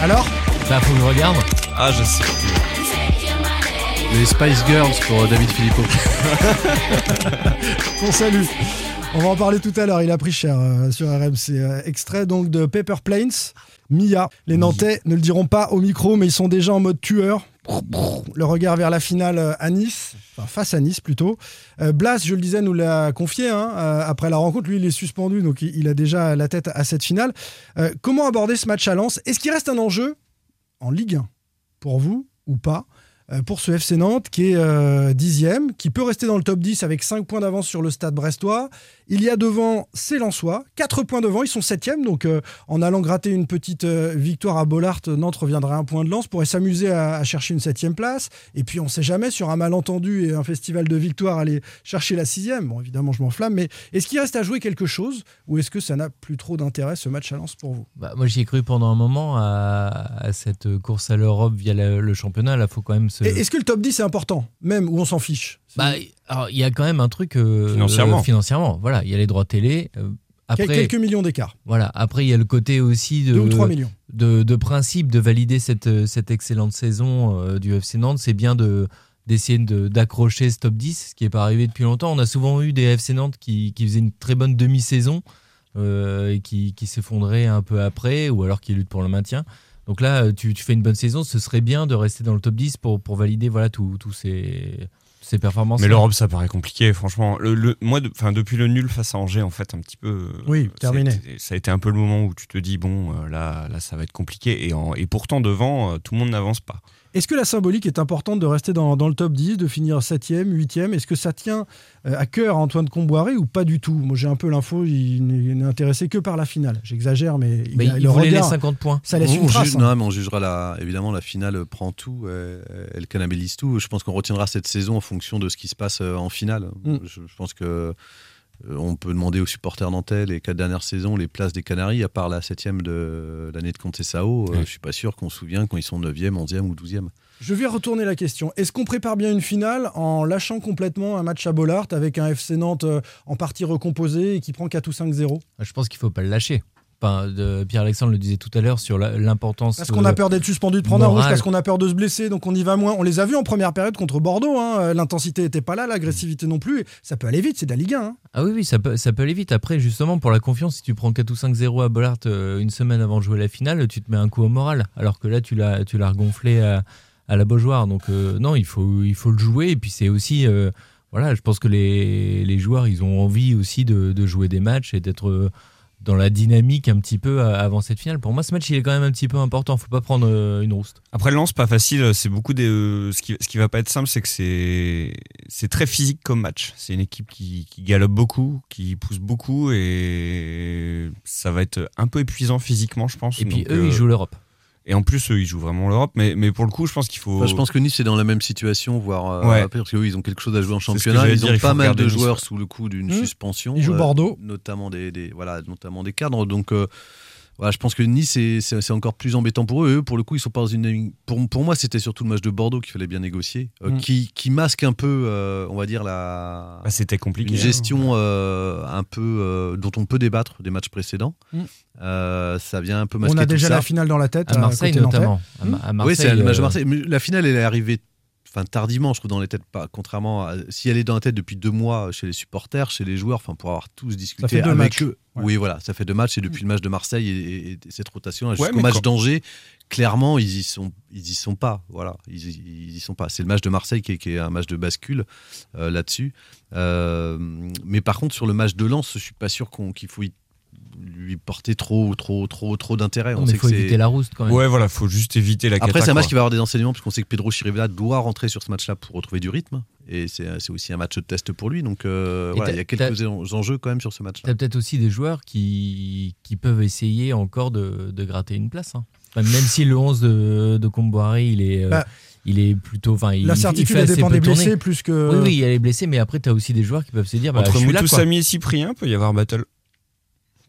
Alors? Bah, faut que je regarde. Ah, je sais plus. Les Spice Girls pour euh, David Filippo. Qu'on salue. On va en parler tout à l'heure, il a pris cher euh, sur RMC. Euh, extrait donc de Paper Planes, Mia. Les Nantais ne le diront pas au micro, mais ils sont déjà en mode tueur. Le regard vers la finale à Nice, enfin face à Nice plutôt. Euh, Blas, je le disais, nous l'a confié hein, après la rencontre. Lui, il est suspendu, donc il, il a déjà la tête à cette finale. Comment aborder ce match à Lens? Est-ce qu'il reste un enjeu en Ligue 1 pour vous ou pas? Pour ce FC Nantes qui est euh, dixième, qui peut rester dans le top 10 avec 5 points d'avance sur le stade brestois. Il y a devant, c'est Lensois, 4 points devant, ils sont septième, donc euh, en allant gratter une petite euh, victoire à Bollard, Nantes reviendrait à un point de lance, pourrait s'amuser à, à chercher une septième place. Et puis on sait jamais, sur un malentendu et un festival de victoire, aller chercher la sixième. Bon, évidemment, je m'enflamme, mais est-ce qu'il reste à jouer quelque chose ou est-ce que ça n'a plus trop d'intérêt ce match à Lens pour vous? Bah, moi, j'y ai cru pendant un moment à, à cette course à l'Europe via le, le championnat. Là, faut quand même se. Est-ce que le top 10 est important, même où on s'en fiche? Bah, alors, il y a quand même un truc euh, Financièrement. euh, financièrement, voilà, il y a les droits télé. euh, après, Quel- Quelques millions d'écart. voilà. Après, il y a le côté aussi de 2 ou 3 millions. de, de principe de valider cette, euh, cette excellente saison euh, du FC Nantes. C'est bien de d'essayer de- d'accrocher ce top 10, ce qui n'est pas arrivé depuis longtemps. On a souvent eu des FC Nantes qui, qui faisaient une très bonne demi-saison euh, et qui, qui s'effondraient un peu après, ou alors qui luttent pour le maintien. Donc là, tu, tu fais une bonne saison, ce serait bien de rester dans le top 10 pour, pour valider voilà, tous tous ces, ces performances. Mais l'Europe, ça paraît compliqué, franchement. Le, le- moi, de- depuis le nul face à Angers, en fait, un petit peu. euh, Oui, ça a terminé. été- Ça a été un peu le moment où tu te dis, bon, euh, là, là ça va être compliqué. Et, en- et pourtant, devant, euh, tout le monde n'avance pas. Est-ce que la symbolique est importante de rester dans, dans le top 10, de finir 7e, 8e Est-ce que ça tient euh, à cœur à Antoine Comboiré ou pas du tout? Moi j'ai un peu l'info, il n'est n'est intéressé que par la finale. J'exagère, mais, il, Mais a- il le voulait les regard, 50 points. ça laisse on, une trace. juge- hein. non, mais on jugera la, évidemment la finale prend tout, euh, elle cannibалise tout. Je pense qu'on retiendra cette saison en fonction de ce qui se passe euh, en finale. Mm. Je, je pense que euh, on peut demander aux supporters nantais les quatre dernières saisons les places des Canaries, à part la septième de l'année de Contessao. Ouais. je suis pas sûr qu'on se souvient quand ils sont 9e, 11e ou 12e. Je vais retourner la question. Est-ce qu'on prépare bien une finale en lâchant complètement un match à Bollard avec un FC Nantes euh, en partie recomposé et qui prend 4 ou 5-0 Je pense qu'il faut pas le lâcher. Enfin, Pierre-Alexandre le disait tout à l'heure sur l'importance. Parce qu'on a euh, peur d'être suspendu, de prendre un rouge, parce qu'on a peur de se blesser, donc on y va moins. On les a vus en première période contre Bordeaux. hein. Euh, L'intensité n'était pas là, l'agressivité non plus. Ça peut aller vite, c'est de la Ligue 1. hein. Ah oui, oui, ça peut, ça peut aller vite. Après, justement, pour la confiance, si tu prends 4 ou 5-0 à Bollard euh, une semaine avant de jouer la finale, tu te mets un coup au moral. Alors que là, tu l'as, tu l'as regonflé à, à la Beaujoire. Donc, euh, non, il faut, il faut le jouer. Et puis, c'est aussi. euh, voilà, je pense que les, les joueurs, ils ont envie aussi de, de jouer des matchs et d'être euh, dans la dynamique un petit peu euh, avant cette finale. Pour moi, ce match, il est quand même un petit peu important. Faut pas prendre euh, une rouste. Après, Lens, pas facile. C'est beaucoup des. euh, ce, qui, ce qui va pas être simple, c'est que c'est c'est très physique comme match. C'est une équipe qui, qui galope beaucoup, qui pousse beaucoup, et ça va être un peu épuisant physiquement, je pense. Et puis, Donc, eux, euh, ils jouent l'Europe. Et en plus, eux, ils jouent vraiment l'Europe. Mais, mais pour le coup, je pense qu'il faut. Enfin, je pense que Nice est dans la même situation, voire euh, Ouais. parce que oui, ils ont quelque chose à jouer en championnat. Ils dire, ont il pas mal de Nice, joueurs sous le coup d'une Mmh. suspension. Ils jouent euh, Bordeaux. notamment des, des- voilà, notamment des cadres. Donc euh, voilà, je pense que Nice c'est- encore plus embêtant pour eux. Eux, pour le coup, ils sont pas dans une. Pour, pour moi, c'était surtout le match de Bordeaux qu'il fallait bien négocier, euh, Mm. qui, qui masque un peu, euh, on va dire la. Bah, C'était compliqué. une hein. gestion euh, un peu euh, dont on peut débattre des matchs précédents. Mm. Euh, ça vient un peu On masquer a tout déjà ça. la finale dans la tête. À Marseille, notamment. À, à oui, c'est le match de Marseille. Mais la finale, elle est arrivée enfin, tardivement, je trouve, dans les têtes. Pas, contrairement à. Si elle est dans la tête depuis deux mois chez les supporters, chez les joueurs, enfin, pour avoir tous discuté avec matchs. eux. Ouais. Oui, voilà, ça fait deux matchs. Et depuis le match de Marseille et, et- et cette rotation Ouais, jusqu'au match quand- d'Angers, clairement, ils y sont, ils y sont pas. Voilà, ils, y- ils y sont pas. C'est le match de Marseille qui est, qui est un match de bascule euh, là-dessus. Euh, mais par contre, sur le match de Lens, je suis pas sûr qu'on- qu'il faut y- lui porter trop, trop, trop, trop d'intérêt. On mais sait faut que éviter la rouste quand même. Ouais, voilà, faut juste éviter la après, c'est un match quoi. qui va avoir des enseignements, parce qu'on sait que Pedro Chirivella doit rentrer sur ce match-là pour retrouver du rythme. Et c'est c'est aussi un match de test pour lui. Donc euh, voilà, il y a quelques en- enjeux quand même sur ce match-là. T'as peut-être aussi des joueurs qui, qui peuvent essayer encore de, de gratter une place. hein. Enfin, même si le 11 de, de Comboiré, il est, euh, Bah, il est plutôt. Enfin, La certitude, dépend des tourner. blessés plus que. Oui, oui, il y a les blessés, mais après, tu as aussi des joueurs qui peuvent se dire bah, Entre je suis là. Moutou quoi. Samy et Cyprien, peut y avoir battle.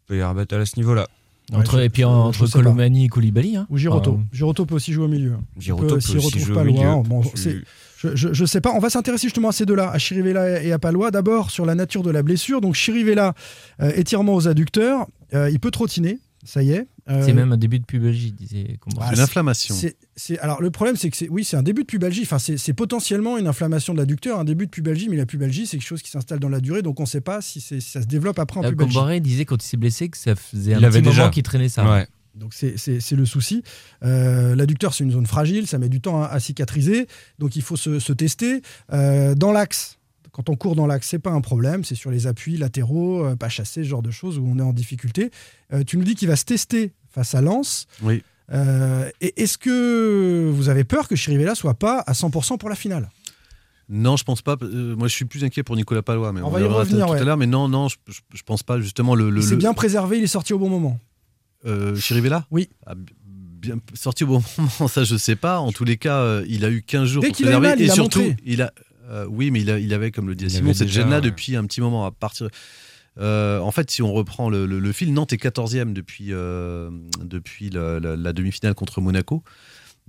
Peut y avoir battle à ce niveau-là. Entre, Ouais, et puis entre je sais pas. Colomani et Koulibaly. Hein. Ou Giroto. Enfin, Giroto peut aussi jouer au milieu. Giroto peut aussi retrouve jouer pas au loin, milieu. bon, je, je sais pas. On va s'intéresser justement à ces deux-là, à Chirivella et à Palois. D'abord sur la nature de la blessure. Donc Chirivella, euh, étirement aux adducteurs, euh, il peut trottiner. Ça y est. Euh, C'est même un début de pubalgie, disait. Ah, Une inflammation. c'est- c'est- alors le problème c'est que c'est oui c'est un début de pubalgie. Enfin c'est potentiellement une inflammation de l'adducteur, un début de pubalgie, mais la pubalgie c'est quelque chose qui s'installe dans la durée, donc on ne sait pas si, ça se développe après en Euh, pubalgie. Comboiré disait quand il s'est blessé que ça faisait un Il avait petit déjà. moment qu'il traînait ça. Ouais. Donc c'est- le souci. Euh, L'adducteur, c'est une zone fragile, ça met du temps à, à cicatriser, donc il faut se, se tester. Euh, dans l'axe, quand on court dans l'axe, c'est pas un problème, c'est sur les appuis latéraux, euh, pas chassés, ce genre de choses où on est en difficulté. Euh, tu nous dis qu'il va se tester face à Lens. Oui. Euh, et est-ce que vous avez peur que Chirivella soit pas à 100% pour la finale? Non, je pense pas. Euh, moi, je suis plus inquiet pour Nicolas Palois, mais On on, va y revenir, tout ouais. à l'heure. Mais non, non, je, je, je pense pas. Justement, le, le, Il s'est le- bien préservé, il est sorti au bon moment. Euh, Chirivella? Oui. Ah, bi- bien sorti au bon moment, ça je sais pas. En tous les cas, euh, il a eu 15 jours Dès pour eu préserver. il et surtout, montré. il a euh, oui, mais il, a- il avait, comme le dit Il Simon, cette déjà, gêne-là depuis un petit moment. À partir, Euh, en fait, si on reprend le, le- le fil, Nantes est 14e depuis, euh, depuis la, la- la demi-finale contre Monaco.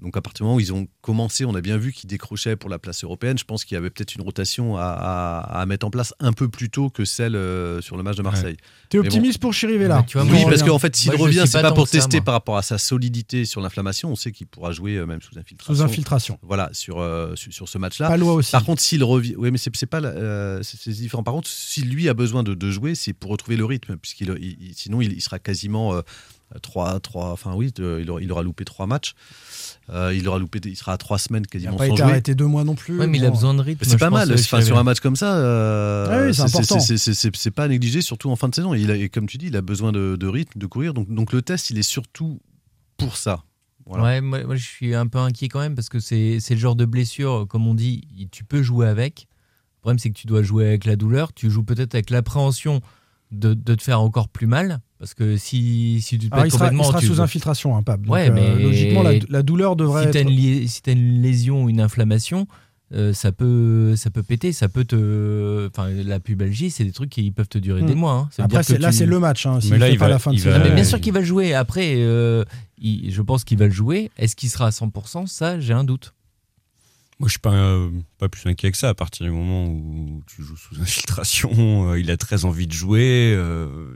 Donc à partir du moment où ils ont commencé, on a bien vu qu'ils décrochaient pour la place européenne. Je pense qu'il y avait peut-être une rotation à, à- à mettre en place un peu plus tôt que celle euh, sur le match de Marseille. T'es Mais bon. optimiste pour Chirivella vois, Oui, parce qu'en fait, s'il revient, c'est pas pas pour ça, tester par rapport à sa solidité sur l'inflammation. On sait qu'il pourra jouer euh, même sous infiltration. Sous infiltration. Voilà, sur, euh, sur, sur ce match-là. Palois aussi. Par contre, s'il revient, oui, mais c'est pas, euh, c'est différent. Par contre, si lui a besoin de, de jouer, c'est pour retrouver le rythme, puisqu'il, il- il- sinon il, il sera quasiment euh, trois, trois, enfin oui, de- il, aura, il aura loupé trois matchs. Euh, il aura loupé, il sera à trois semaines Il n'a quasiment pas sans été jouer. arrêté deux mois non plus. Ouais, mais il a besoin de rythme. C'est pas mal, enfin, sur un match comme ça, euh, Ah oui, c'est pas à négliger, surtout en fin de saison. Il a, et comme tu dis, il a besoin de, de rythme, de courir. Donc, donc le test, il est surtout pour ça. Voilà. Ouais, moi, moi, je suis un peu inquiet quand même parce que c'est c'est le genre de blessure, comme on dit, tu peux jouer avec. Le problème, c'est que tu dois jouer avec la douleur. Tu joues peut-être avec l'appréhension de, de te faire encore plus mal. Parce que si, si tu te Alors, pètes il sera, il complètement. sera tu- sous infiltration, hein, Pab. Donc, Ouais, euh, mais- logiquement, la, la douleur devrait si tu as, être. une, li- si t'as une lésion ou une inflammation, euh, ça, peut, ça peut péter. Ça peut te. Enfin, la pubalgie, c'est des trucs qui peuvent te durer Hmm. des mois. hein. Ça Après, là, tu- c'est le match. Hein, Mais là, il pas va- la fin de il va- mais bien sûr qu'il va le jouer. Après, euh, il- je pense qu'il va le jouer. Est-ce qu'il sera à 100% Ça, j'ai un doute. Moi, je suis pas, euh, pas plus inquiet que ça. À partir du moment où tu joues sous infiltration, euh, il a très envie de jouer. euh,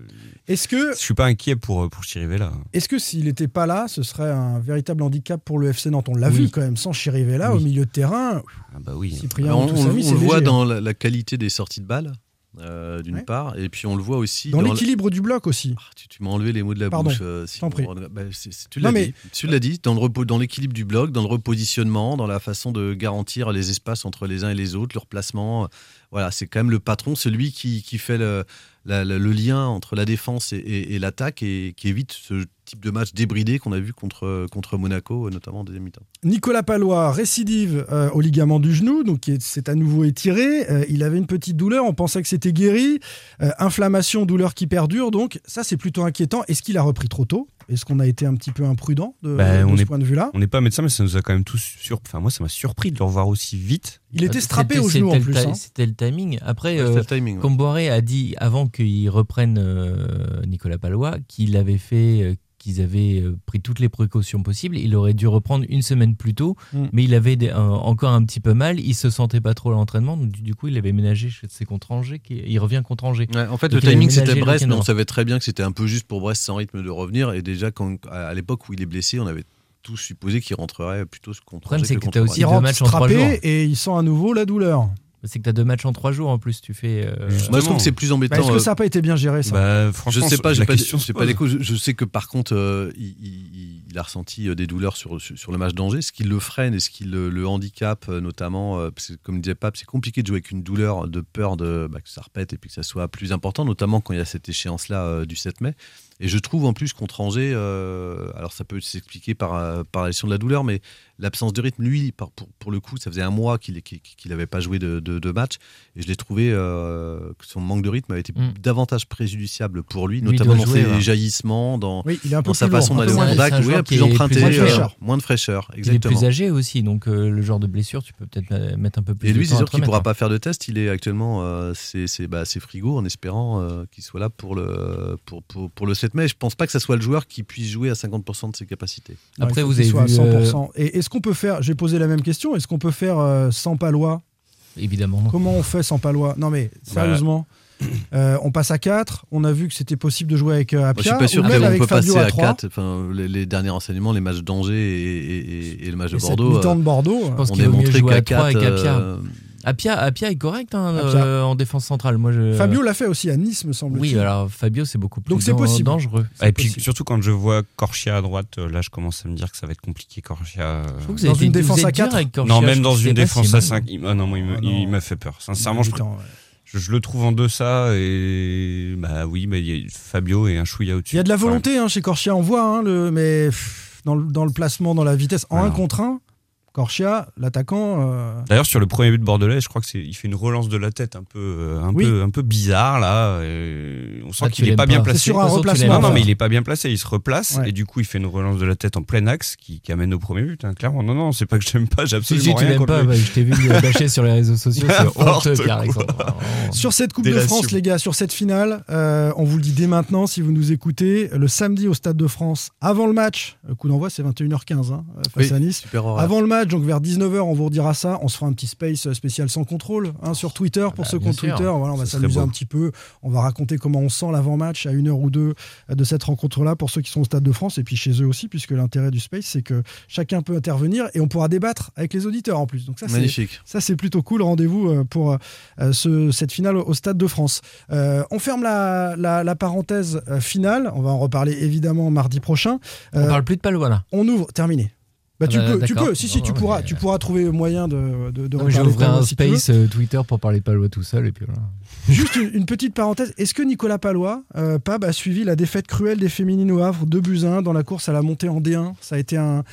Est-ce que, je suis pas inquiet pour, pour Chirivella. est-ce que s'il n'était pas là, ce serait un véritable handicap pour le FC Nantes? On l'a Oui. vu quand même, sans Chirivella, Oui. au milieu de terrain. Ah bah oui. Cyprien on, le voit léger. dans la, la qualité des sorties de balles, euh, d'une Ouais. part, et puis on le voit aussi Dans l'équilibre du bloc aussi. Ah, tu, tu m'as enlevé les mots de la Pardon, bouche. euh, prie. Bah, c'est- tu l'as mais- dit. Tu l'as dit. Dans le repos- dans l'équilibre du bloc, dans le repositionnement, dans la façon de garantir les espaces entre les uns et les autres, leur placement. Voilà, c'est quand même le patron, celui qui, qui fait le, la- la- le lien entre la défense et, et- et l'attaque et qui évite ce type de match débridé qu'on a vu contre, contre Monaco, notamment en deuxième mi-temps. Nicolas Palois, récidive euh, au ligament du genou, donc c'est à nouveau étiré. Euh, il avait une petite douleur, on pensait que c'était guéri. Euh, inflammation, douleur qui perdure, donc ça c'est plutôt inquiétant. Est-ce qu'il a repris trop tôt? Est-ce qu'on a été un petit peu imprudent de, Bah, de on ce est- point de vue-là? On n'est pas médecin, mais ça nous a quand même tous sur. Enfin, moi, ça m'a surpris de le revoir aussi vite. Il était strappé C'était- au genou en plus. hein. C'était le timing. Après, euh, le timing, ouais. Comboiré a dit avant qu'il reprenne euh, Nicolas Palois qu'il avait fait, euh, qu'ils avaient euh, pris toutes les précautions possibles. Il aurait dû reprendre une semaine plus tôt, Mm. mais il avait des- un- encore un petit peu mal. Il se sentait pas trop à l'entraînement, donc du, du coup il avait ménagé chez ses contre Angers. qui- Il revient contre Angers. Ouais, en fait, Donc, le timing, c'était Brest, mais on savait très bien que c'était un peu juste pour Brest sans rythme de revenir. Et déjà, quand, à l'époque où il est blessé, on avait tous supposé qu'il rentrerait plutôt contre Le problème, c'est que t'as Brest. aussi Il deux matchs en trois jours. et il sent à nouveau la douleur. C'est que tu as deux matchs en trois jours en plus. Tu fais. euh, Moi, je trouve que c'est plus Bah, embêtant. Est-ce que euh, ça n'a pas été bien géré ça Bah, Je sais pas, la j'ai pas, pas l'écho. Je, je sais que par contre, euh, il, il- il a ressenti des douleurs sur, sur, sur le match d'Angers. Ce qui le freine et ce qui le, le handicape, euh, notamment, euh, parce que, comme disait Pape, c'est compliqué de jouer avec une douleur de peur de, bah, que ça répète et puis que ça soit plus important, notamment quand il y a cette échéance-là euh, du 7 mai. Et je trouve en plus contre Angers, euh, alors ça peut s'expliquer par, par la gestion de la douleur, mais l'absence de rythme, lui, pour, pour le coup, ça faisait un mois qu'il qu'il n'avait pas joué de, de- de match. Et je l'ai trouvé euh, que son manque de rythme a été Mm. davantage préjudiciable pour lui, notamment dans jouer, ses ouais. jaillissements, dans, Oui, il est un peu dans sa lourd, façon d'aller au contact, oui, plus qui est emprunté, euh, moins de fraîcheur. Il est Exactement. plus âgé aussi, donc euh, le genre de blessure, tu peux peut-être euh, mettre un peu plus Et de lui, temps c'est sûr qu'il ne pourra pas faire de test. Il est actuellement, euh, c'est c'est- bah, c'est frigo en espérant euh, qu'il soit là pour le, pour, pour, pour le 7 mai. Je pense pas que ça soit le joueur qui puisse jouer à 50% de ses capacités. Après, vous avez vu, euh, 100%. Et est-ce qu'on peut faire, j'ai posé la même question, est-ce qu'on peut faire euh, sans Palois? Évidemment. Comment on fait sans Palois? Non mais sérieusement, euh, on passe à 4, on a vu que c'était possible de jouer avec euh, Moi, je Apia, suis pas sûr ou même peut Fabio passer à à 3. 4. Enfin, les, les derniers renseignements, les matchs d'Angers et, et- et- et le match de Bordeaux. euh, de Bordeaux, Je pense on qu'il vaut mieux jouer à qu'à 3 avec 4, Apia. Apia, Apia est correct hein, Apia. euh, en défense centrale. Moi, je... Fabio l'a fait aussi à Nice, me semble-t-il. Oui, alors Fabio, c'est beaucoup plus Donc c'est possible. dangereux. Et puis surtout quand je vois Corchia à droite, euh, là je commence à me dire que ça va être compliqué Corchia. euh, Je trouve que vous Dans avez une défense à dur quatre avec Corchia, Non, même dans une si défense à mal. 5. Ah non, moi, il me- Ah il non. m'a fait peur. Sincèrement, je, ouais. je, je le trouve en deçà et bah oui, mais il y a Fabio et un chouïa au-dessus. Il y a de la volonté hein, chez Corchia, on voit, hein, le, mais pff, dans, le, dans le placement, dans la vitesse, en Alors. 1 contre 1, Corchia, l'attaquant, euh, D'ailleurs, sur le premier but bordelais, je crois que c'est, il fait une relance de la tête un peu, euh, un Oui. peu, un peu bizarre là. et on sent Ah, tu qu'il est pas bien placé. C'est sur un De tu replacement. Non, mais il est pas bien placé. Il se replace Ouais. et du coup, il fait une relance de la tête en plein axe qui, qui amène au premier but. hein, clairement, non, non, c'est pas que j'aime pas. J'ai Si, absolument si tu rien contre pas, bah, je t'ai vu euh, bâcher sur les réseaux sociaux, c'est honteux. Sur cette Coupe de Délation. France, les gars, sur cette finale, euh, on vous le dit dès maintenant, si vous nous écoutez, le samedi au Stade de France, avant le match, le coup d'envoi c'est 21h15 hein, face Oui, à Nice. Avant le match, donc vers 19h, on vous redira ça. On se fera un petit space spécial sans contrôle hein, sur Twitter pour bah, ceux qui ont. Twitter. Voilà, on va s'amuser un petit peu. On va raconter comment on sent l'avant-match à une heure ou deux de cette rencontre-là pour ceux qui sont au Stade de France et puis chez eux aussi, puisque l'intérêt du space, c'est que chacun peut intervenir et on pourra débattre avec les auditeurs en plus. Donc ça, c'est Magnifique. ça, c'est plutôt cool. Rendez-vous euh, pour euh, ce- cette finale au Stade de France. Euh, on ferme la, la- la parenthèse euh, finale. On va en reparler évidemment mardi prochain. On Euh, parle plus de Palois là. on ouvre. Terminé. Bah, tu, Ah bah, peux, tu peux, si, si, Non, tu pourras, mais- tu pourras trouver moyen de, de, de Non, reparler ouvert Palois un si space euh, Twitter pour parler de Palois tout seul et puis voilà. Juste une, une petite parenthèse. Est-ce que Nicolas Palois, euh, Pab, a suivi la défaite cruelle des féminines au Havre, 2 buts à 1 dans la course à la montée en D1 Ça a été un,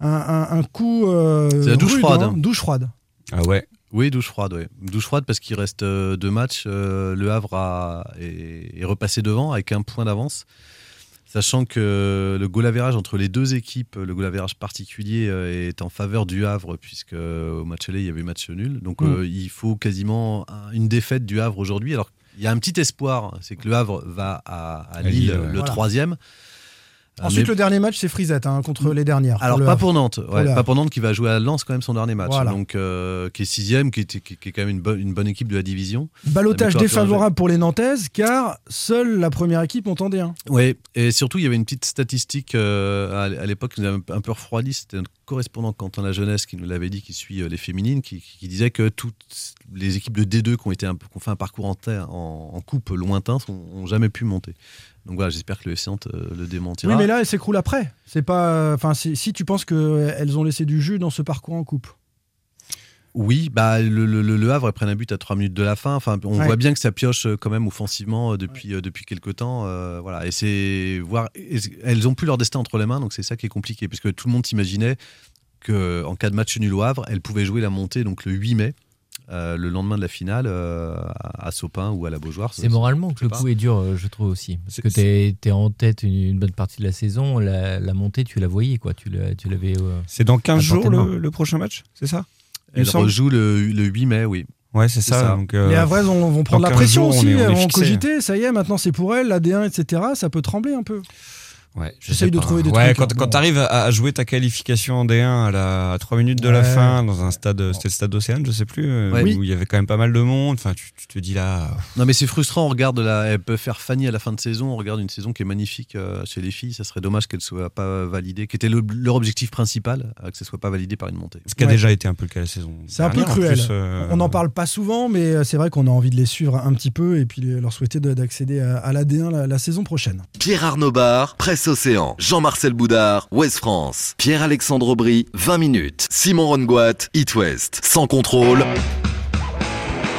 un, un- un coup. euh, C'est la douche rude, froide. hein, douche froide. Ah ouais. Oui, douche froide. Ouais. Douche froide parce qu'il reste euh, deux matchs. euh, le Havre a- est, est repassé devant avec un point d'avance. Sachant que le goal average entre les deux équipes, le goal average particulier euh, est en faveur du Havre, puisque euh, au match aller, il y avait match nul. Donc Mm. euh, il faut quasiment un- une défaite du Havre aujourd'hui. Alors il y a un petit espoir, c'est que le Havre va à, à À Lille, le Voilà. troisième. Ensuite, Mais- le dernier match, c'est Frisette hein, contre les dernières. alors pas pour Nantes, ouais, pas pour Nantes qui va jouer à Lens quand même son dernier match, Voilà. donc euh, qui est sixième, qui, est- qui- qui est quand même une bonne, une bonne équipe de la division. Balotage défavorable pour les Nantaises car seule la première équipe monte en D1. Oui, et surtout il y avait une petite statistique euh, à l'époque qui nous avait un peu refroidi, c'était notre correspondant Quentin La Jeunesse qui nous l'avait dit, qui suit euh, les féminines, qui, qui disait que toutes les équipes de D2 qui ont, été un, peu- qui ont fait un parcours en, terre, en, en coupe lointain n'ont jamais pu monter. Donc voilà, j'espère que le FC Nantes euh, le démentira. Oui, mais là, elle s'écroule après. C'est pas. Enfin, si, tu penses qu'elles ont laissé du jus dans ce parcours en coupe. Oui, bah, le, le- Havre prennent un but à 3 minutes de la fin. Enfin, on Ouais. voit bien que ça pioche euh, quand même offensivement euh, depuis, euh, depuis quelques temps. euh, voilà. Et c'est voir, elles ont plus leur destin entre les mains, donc c'est ça qui est compliqué, puisque tout le monde s'imaginait qu'en cas de match nul au Havre, elles pouvaient jouer la montée donc le 8 mai, euh, le lendemain de la finale, euh, à à Sopin ou à la Beaujoire. C'est moralement que le coup est dur, euh, je trouve aussi. Parce que t'es es en tête une, une bonne partie de la saison, la, la montée, tu la voyais, quoi. Tu tu l'avais. euh, C'est dans 15 À jours le, prochain match, c'est ça? Il Elle semble. rejoue le, le 8 mai, oui. Ouais, c'est ça. ça. Donc, euh, Les Havrais vont, vont prendre la 15 pression jours, on aussi. est- on est vont fixé. cogiter. Ça y est, maintenant c'est pour elles, la D1, etc. Ça peut trembler un peu. Ouais, je J'essaye de trouver des ouais, trucs, Quand, hein, quand bon. tu arrives à, à jouer ta qualification en D1 à, la, à 3 minutes de la fin dans un stade, c'était le stade Océane, je sais plus, euh, Ouais. où il y avait quand même pas mal de monde. Enfin, tu, tu te dis là. Non, mais c'est frustrant. On regarde la, elle peut faire Fanny à la fin de saison. On regarde une saison qui est magnifique euh, chez les filles. Ça serait dommage qu'elle soit pas validée, qui était le- leur objectif principal, euh, que ça soit pas validé par une montée. Ce qui a déjà été un peu le cas la saison. C'est un peu en cruel. plus, euh, On n'en parle pas souvent, mais euh, c'est vrai qu'on a envie de les suivre un petit peu et puis leur souhaiter de- d'accéder à, à la D1 la, la saison prochaine. Pierre Arnaud Bar, Presse Océan, Jean-Marcel Boudard, Ouest France, Pierre-Alexandre Aubry, 20 minutes, Simon Rongoat, It West, sans contrôle.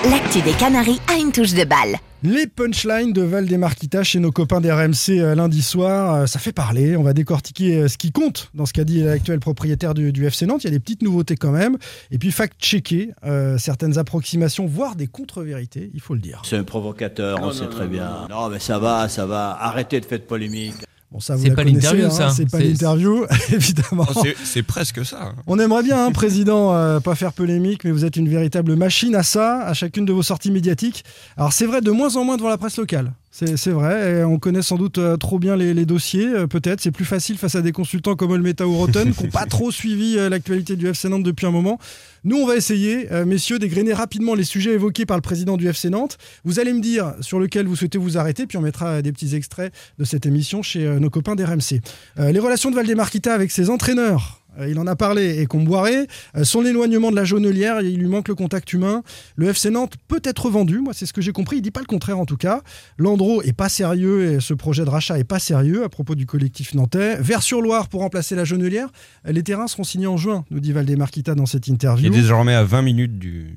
L'actu des Canaries a une touche de balle. Les punchlines de Valdemarquita chez nos copains d'RMC euh, lundi soir, euh, ça fait parler. On va décortiquer euh, ce qui compte dans ce qu'a dit l'actuel propriétaire du, du FC Nantes. Il y a des petites nouveautés quand même. Et puis fact-checker euh, certaines approximations, voire des contre-vérités, il faut le dire. C'est un provocateur, on sait très bien. Non, mais ça va, ça va. Arrêtez de faire de polémique. Bon, ça, vous C'est la pas connaissez, l'interview, hein, ça. C'est pas l'interview, évidemment. Oh, c'est- C'est presque ça. On aimerait bien, hein, président, euh, pas faire polémique, mais vous êtes une véritable machine à ça, à chacune de vos sorties médiatiques. Alors c'est vrai, de moins en moins devant la presse locale. C'est vrai, on connaît sans doute euh, trop bien les, dossiers, euh, peut-être. C'est plus facile face à des consultants comme Olmeta ou Rotten, qui n'ont pas trop suivi euh, l'actualité du FC Nantes depuis un moment. Nous, on va essayer, messieurs, d'égrener rapidement les sujets évoqués par le président du FC Nantes. Vous allez me dire sur lequel vous souhaitez vous arrêter, puis on mettra des petits extraits de cette émission chez nos copains d'RMC. Les relations de Valdemarquita avec ses entraîneurs. Euh, Il en a parlé et Comboiré. Euh, Son éloignement de la jaunelière, il lui manque le contact humain. Le FC Nantes peut être vendu, moi c'est ce que j'ai compris. Il dit pas le contraire en tout cas. Landreau est pas sérieux et ce projet de rachat est pas sérieux à propos du collectif nantais. Vers-sur-Loire pour remplacer la jaunelière. Les terrains seront signés en juin, nous dit Valdemarquita dans cette interview. est désormais à 20 minutes du.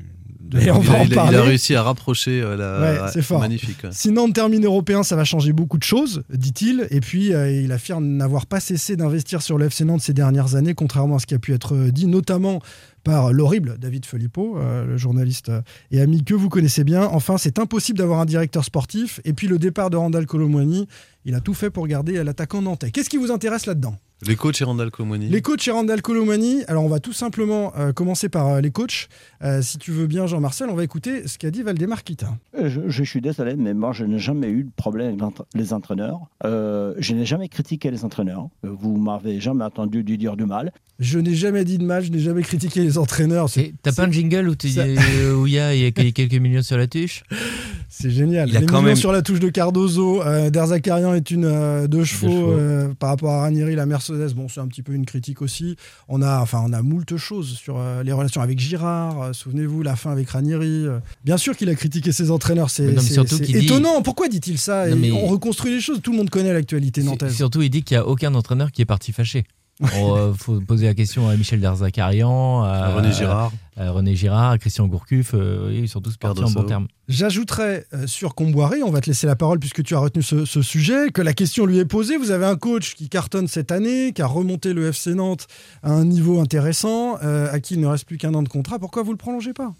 De- Et on il, va a, en il réussi à rapprocher euh, la. Ouais, c'est fort. Magnifique. ouais. Si Nantes termine européen, ça va changer beaucoup de choses, dit-il. Et puis, euh, il affirme n'avoir pas cessé d'investir sur le FC Nantes ces dernières années, contrairement à ce qui a pu être euh, dit, notamment par l'horrible David Filippo, euh, le journaliste euh, et ami que vous connaissez bien. Enfin, c'est impossible d'avoir un directeur sportif. Et puis, le départ de Randall Colomwani, il a tout fait pour garder l'attaquant nantais. Qu'est-ce qui vous intéresse là-dedans? Les coachs et Randall Colomani. les coachs chez Randall Colomani, alors on va tout simplement euh, commencer par euh, les coachs. Euh, si tu veux bien, Jean-Marcel, on va écouter ce qu'a dit Valdemar Kita. Je, je suis désolé, mais moi, je n'ai jamais eu de problème avec les entraîneurs. Euh, je n'ai jamais critiqué les entraîneurs. Vous m'avez jamais entendu dire du mal. Je n'ai jamais dit de mal, je n'ai jamais critiqué les entraîneurs. C'est- Et T'as pas un jingle où tu- ça- euh, où il y a, y a quelques millions sur la tuche C'est génial. Il a les quand millions même- sur la touche de Cardozo. Euh, Derzakarian est une euh, deux chevaux, chevaux. euh, par rapport à Ranieri, la Mercedes. Bon, c'est un petit peu une critique aussi. On a, enfin, on a moult choses sur euh, les relations avec Girard. Euh, Souvenez-vous, la fin avec Ranieri. Euh, bien sûr qu'il a critiqué ses entraîneurs. C'est dit- étonnant. Pourquoi dit-il ça? Non, Et mais- On reconstruit les choses. Tout le monde connaît l'actualité nantaise. Surtout, il dit qu'il n'y a aucun entraîneur qui est parti fâché. Il faut poser la question à Michel Derzakarian, à René Girard. à René Girard, à Christian Gourcuff. euh, ils sont tous partis en bon terme. J'ajouterais euh, sur Comboiré, on va te laisser la parole puisque tu as retenu ce, ce sujet, que la question lui est posée. Vous avez un coach qui cartonne cette année, qui a remonté le FC Nantes à un niveau intéressant, euh, à qui il ne reste plus qu'un an de contrat. Pourquoi vous le prolongez pas?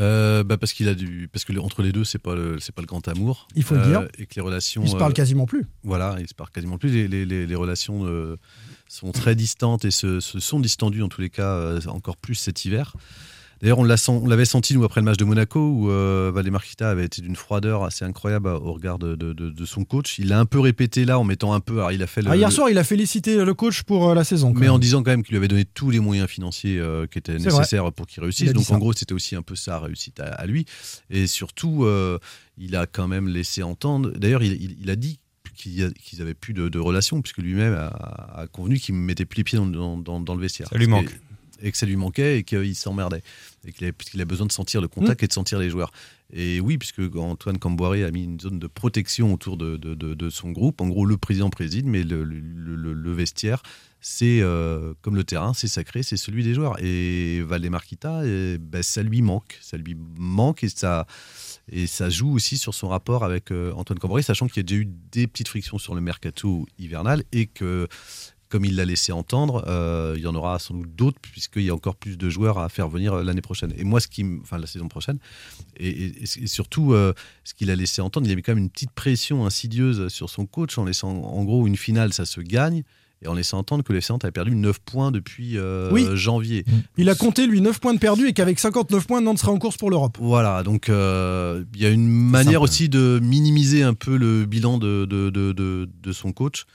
Euh, bah parce qu'il a du parce que entre les deux c'est pas le c'est pas le grand amour Il faut le dire. et que les relations Il se parle euh, quasiment plus. voilà ils se parlent quasiment plus les, les, les, les relations euh, sont très distantes et se, se sont distendues en tous les cas euh, encore plus cet hiver D'ailleurs, on l'avait senti, nous, après le match de Monaco, où euh, Valdemar Kita avait été d'une froideur assez incroyable au regard de, de- de- de son coach. Il l'a un peu répété là, en mettant un peu. Alors, il a fait le, Ah, hier le- soir, il a félicité le coach pour euh, la saison. mais en disant quand même qu'il lui avait donné tous les moyens financiers euh, qui étaient nécessaires pour qu'il réussisse. Donc en gros, c'était aussi un peu sa réussite à, à lui. Et surtout, euh, il a quand même laissé entendre. D'ailleurs, il, il- il a dit qu'ils avaient plus de, de relation, puisque lui-même a, a convenu qu'il ne mettait plus les pieds dans, dans- dans- dans le vestiaire. Ça lui manque. que- et que ça lui manquait et qu'il s'emmerdait. Et qu'il a, besoin de sentir le contact et de sentir les joueurs. Et oui, puisque Antoine Camboiré a mis une zone de protection autour de, de- de- de son groupe. En gros, le président préside, mais le, le- le- le vestiaire, c'est euh, comme le terrain, c'est sacré, c'est celui des joueurs. Et Valdemar Kita, eh ben, ça lui manque. Ça lui manque et ça, et ça joue aussi sur son rapport avec euh, Antoine Camboiré, sachant qu'il y a déjà eu des petites frictions sur le mercato hivernal et que comme il l'a laissé entendre, euh, il y en aura sans doute d'autres, puisqu'il y a encore plus de joueurs à faire venir euh, l'année prochaine. Et moi, ce qui, enfin la saison prochaine, et, surtout, ce qu'il a laissé entendre, il y avait quand même une petite pression insidieuse sur son coach, en laissant, en gros, une finale, ça se gagne, et en laissant entendre que les Nantes avait perdu 9 points depuis euh, Oui. janvier. Il a compté, lui, 9 points de perdus et qu'avec 59 points, Nantes sera en course pour l'Europe. Voilà, donc euh, il y a une manière simple. aussi de minimiser un peu le bilan de, de, de, de- son coach,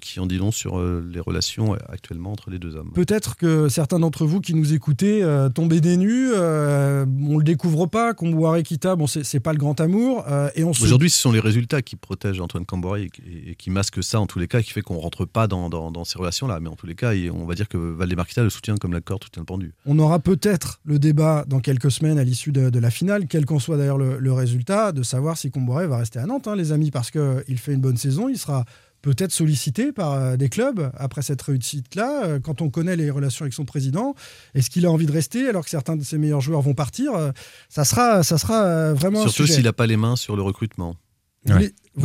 qui en dit long sur euh, les relations euh, actuellement entre les deux hommes. Peut-être que certains d'entre vous qui nous écoutez euh, tombaient des nues, euh, on le découvre pas, Comboiré Kita, bon, c'est pas le grand amour, euh, et on se Aujourd'hui, ce sont les résultats qui protègent Antoine Camboré et, qui- et qui masquent ça en tous les cas, qui fait qu'on rentre pas dans, dans- dans ces relations-là. Mais en tous les cas, il- on va dire que Valdemar Kita le soutient comme la corde soutient le pendu. On aura peut-être le débat dans quelques semaines à l'issue de, de la finale, quel qu'en soit d'ailleurs le, le résultat, de savoir si Comboiré va rester à Nantes, hein, les amis, parce qu'il fait une bonne saison, il sera peut-être sollicité par euh, des clubs après cette réussite-là euh, Quand on connaît les relations avec son président, est-ce qu'il a envie de rester alors que certains de ses meilleurs joueurs vont partir Euh, Ça sera, ça sera vraiment Surtout s'il n'a pas les mains sur le recrutement. Bah,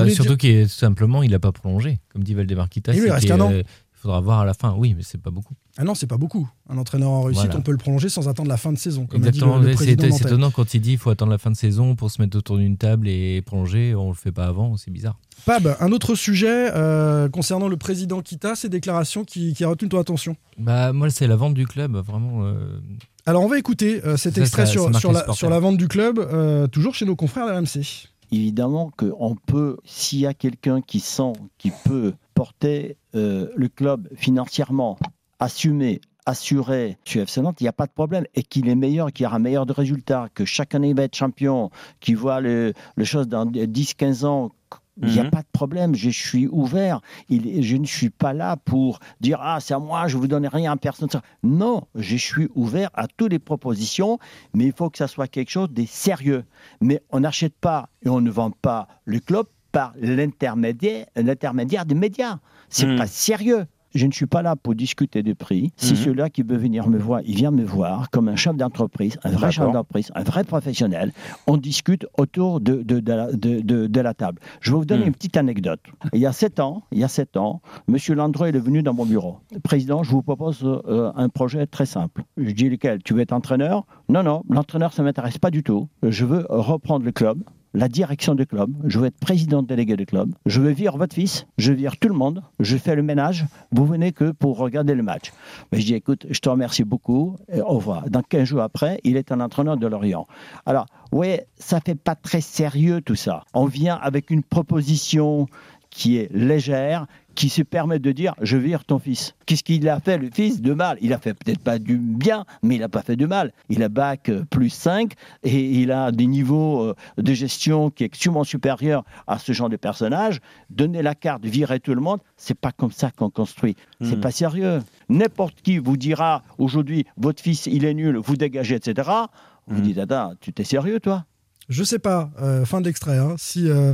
surtout dire- qu'il est- tout simplement, il n'a pas prolongé, comme dit Valdemar Kita. Et oui, il Il faudra voir à la fin. Oui, mais c'est pas beaucoup. Ah non, c'est pas beaucoup. Un entraîneur en réussite, Voilà. on peut le prolonger sans attendre la fin de saison. Comme Exactement. c'est étonnant quand il dit qu'il faut attendre la fin de saison pour se mettre autour d'une table et prolonger. On le fait pas avant, c'est bizarre. Pab, un autre sujet euh, concernant le président Kita, ses déclarations qui, qui a retenu ton attention. Bah, moi, c'est la vente du club, vraiment. euh, Alors on va écouter euh, cet Ça, extrait ça- sur, la, supporters. sur la vente du club, euh, toujours chez nos confrères de RMC. Évidemment qu'on peut, s'il y a quelqu'un qui sent, qui peut porter euh, le club financièrement, assumer, assurer sur FC Nantes, il n'y a pas de problème. Et qu'il est meilleur, qu'il y aura meilleur de résultats, que chaque année il va être champion, qu'il voit le, le chose dans 10-15 ans. Il n'y a Mhm. pas de problème, je suis ouvert. Il- je ne suis pas là pour dire Ah, c'est à moi, je ne vous donne rien à personne. Non, je suis ouvert à toutes les propositions, mais il faut que ça soit quelque chose de sérieux. Mais on n'achète pas et on ne vend pas le club par l'intermédiaire des médias. C'est Mhm. pas sérieux. Je ne suis pas là pour discuter de prix. Si Mhm. celui-là qui veut venir me voir, il vient me voir comme un chef d'entreprise, un vrai chef d'entreprise, un vrai professionnel. On discute autour de, de, de la, de- de- de la table. Je vais vous donner Mhm. une petite anecdote. Il y a sept ans, il y a sept ans, Monsieur Landreau est venu dans mon bureau. Président, je vous propose euh, un projet très simple. Je dis lequel? Tu veux être entraîneur? Non, non, l'entraîneur, ça m'intéresse pas du tout. Je veux reprendre le club la direction du club, je veux être président délégué du club, je veux vire votre fils, je vire tout le monde, je fais le ménage, vous venez que pour regarder le match. Mais je dis, écoute, je te remercie beaucoup, au revoir. Dans 15 jours après, il est un entraîneur de Lorient. Alors, vous voyez, ça fait pas très sérieux tout ça. On vient avec une proposition qui est légère, qui se permet de dire je vire ton fils. Qu'est-ce qu'il a fait le fils de mal? Il a fait peut-être pas du bien, mais il n'a pas fait du mal. Il a bac euh, plus 5 et il a des niveaux euh, de gestion qui est sûrement supérieurs à ce genre de personnage. Donner la carte, virer tout le monde, c'est pas comme ça qu'on construit. C'est Mhm. pas sérieux. N'importe qui vous dira aujourd'hui votre fils il est nul, vous dégagez, etc. Vous dites attends, tu t'es sérieux toi? Je sais pas, euh, fin de l'extrait, hein, si euh,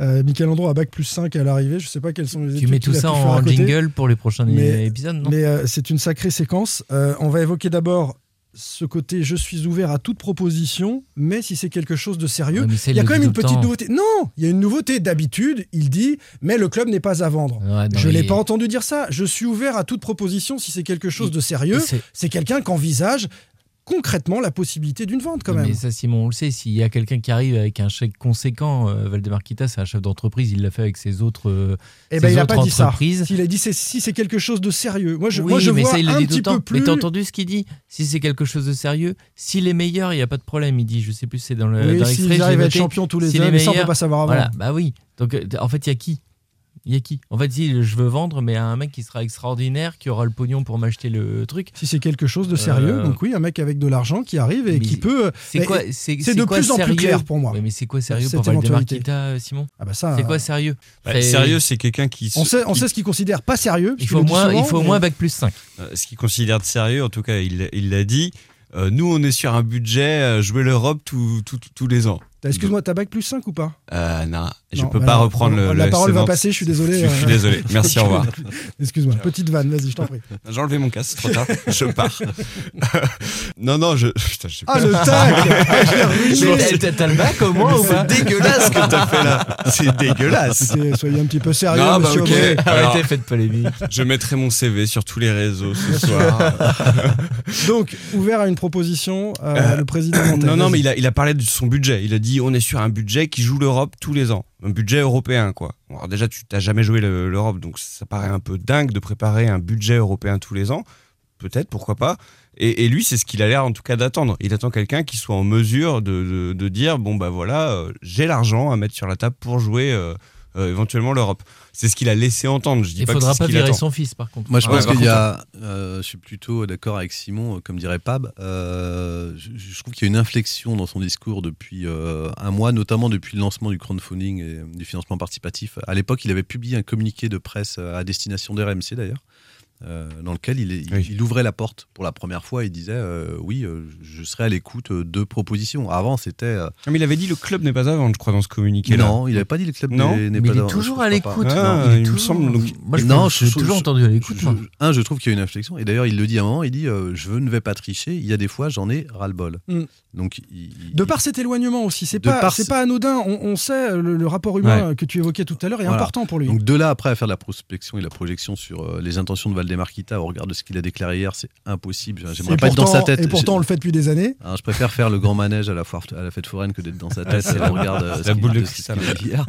euh, Michael Andro a bac plus 5 à l'arrivée, je sais pas quelles sont les Tu mets tout ça en côté. jingle pour les prochains Mais- épisodes, non Mais euh, c'est une sacrée séquence. Euh, on va évoquer d'abord ce côté je suis ouvert à toute proposition, mais si c'est quelque chose de sérieux, Ouais, il y a quand même une petite temps. nouveauté. Non, il y a une nouveauté. D'habitude, il dit mais le club n'est pas à vendre. Ouais, non, je mais l'ai il- pas entendu dire ça. Je suis ouvert à toute proposition si c'est quelque chose de sérieux. C'est quelqu'un qui envisage concrètement la possibilité d'une vente quand même. Mais ça, Simon, on le sait, s'il y a quelqu'un qui arrive avec un chèque conséquent, euh, Valdemar Kita, c'est un chef d'entreprise, il l'a fait avec ses autres, euh, Eh ses ben, il a autres pas dit ça. S'il a dit c'est- si c'est quelque chose de sérieux. Moi, je, oui, moi, je mais vois ça, il un dit petit peu plus. Mais t'as entendu ce qu'il dit Si c'est quelque chose de sérieux, s'il est meilleur, il n'y a pas de problème. Il dit, je sais plus, c'est dans le Oui, dans l'extrait, j'ai arrivent à être noté, champions tous les s'il ans, mais ça, on peut meilleur- pas savoir avant. Voilà, bah oui. Donc, euh, en fait, il y a qui Il y a qui? En fait, si je veux vendre, mais un mec qui sera extraordinaire, qui aura le pognon pour m'acheter le truc. Si c'est quelque chose de sérieux, Euh, donc oui, un mec avec de l'argent qui arrive et mais qui peut. C'est mais quoi C'est c'est de quoi plus en plus clair pour moi. Ouais, mais c'est quoi sérieux pour Valdemar euh, Simon? Ah bah ça, C'est euh, quoi sérieux? Bah, sérieux, c'est quelqu'un qui. On sait, on sait ce qu'il considère pas sérieux. Il faut, moins, il souvent, faut au moins bac plus 5. Euh, ce qu'il considère de sérieux, en tout cas, il il l'a dit. euh, nous, on est sur un budget euh, jouer l'Europe tous les ans. Excuse-moi, t'as bac plus 5 ou pas? Euh, non, je Non, peux bah pas non, reprendre non, le. La le parole va passer, je suis désolé. Je suis euh. désolé. Merci, au revoir. Excuse-moi, petite vanne, vas-y, je t'en prie. J'ai enlevé mon casque, trop tard. Je pars. non, non, je. Putain, je sais Ah, pas. le tac Ah, Mais pensais- t'as- t'as le bac au moins ou pas? C'est dégueulasse ce que t'as fait là. C'est dégueulasse. Soyez un petit peu sérieux, Non, bah, monsieur ok. Aubry. Alors, Arrêtez, faites polémique. Je mettrai mon CV sur tous les réseaux ce soir. Donc, ouvert à une proposition, euh, Euh, le président non, non, mais il a parlé de son budget. Il a dit on est sur un budget qui joue l'Europe tous les ans. Un budget européen, quoi. Alors déjà, tu t'as jamais joué le- l'Europe, donc ça paraît un peu dingue de préparer un budget européen tous les ans. Peut-être, pourquoi pas. Et, lui, c'est ce qu'il a l'air en tout cas d'attendre. Il attend quelqu'un qui soit en mesure de, de- de dire bon, bah voilà, euh, j'ai l'argent à mettre sur la table pour jouer euh, euh, éventuellement l'Europe. C'est ce qu'il a laissé entendre. Je dis Il pas faudra pas virer attend. son fils, par contre. Moi, je pense qu'il y a. euh, je suis plutôt d'accord avec Simon, euh, comme dirait Pab. Euh, je, je trouve qu'il y a une inflexion dans son discours depuis euh, un mois, notamment depuis le lancement du crowdfunding et du financement participatif. À l'époque, il avait publié un communiqué de presse à destination de RMC d'ailleurs. Euh, dans lequel il, est- il- il ouvrait la porte pour la première fois. Il disait euh, oui, euh, je serai à l'écoute de propositions. Avant, c'était. mais il avait dit le club n'est pas à vendre, je crois, dans ce communiqué-là. non, il n'avait pas dit le club n'est n'est Mais pas il est toujours je à pas. l'écoute. Ah, non, il est il me toujours- semble, donc- Moi, je non, j'ai je- toujours je- entendu à l'écoute. je- je- un, je trouve qu'il y a une inflexion. Et d'ailleurs, il le dit à un moment. Il dit euh, je ne vais pas tricher. Il y a des fois, j'en ai ras le bol. Mm. Donc, il- De par cet éloignement aussi, c'est pas, par pas anodin. On, on sait, le, le rapport humain que tu évoquais tout à l'heure est Voilà. important pour lui. Donc de là après à faire de la prospection et de la projection sur les intentions de Valdemarquita au regard de ce qu'il a déclaré hier, c'est impossible. J'aimerais pas être dans sa tête. Et pourtant, on le fait depuis des années. Alors, je préfère faire le grand manège à la, foire, à la fête foraine que d'être dans sa tête c'est et on regarde euh, C'est ce la boule de ce qu'il cristal. a dit hier.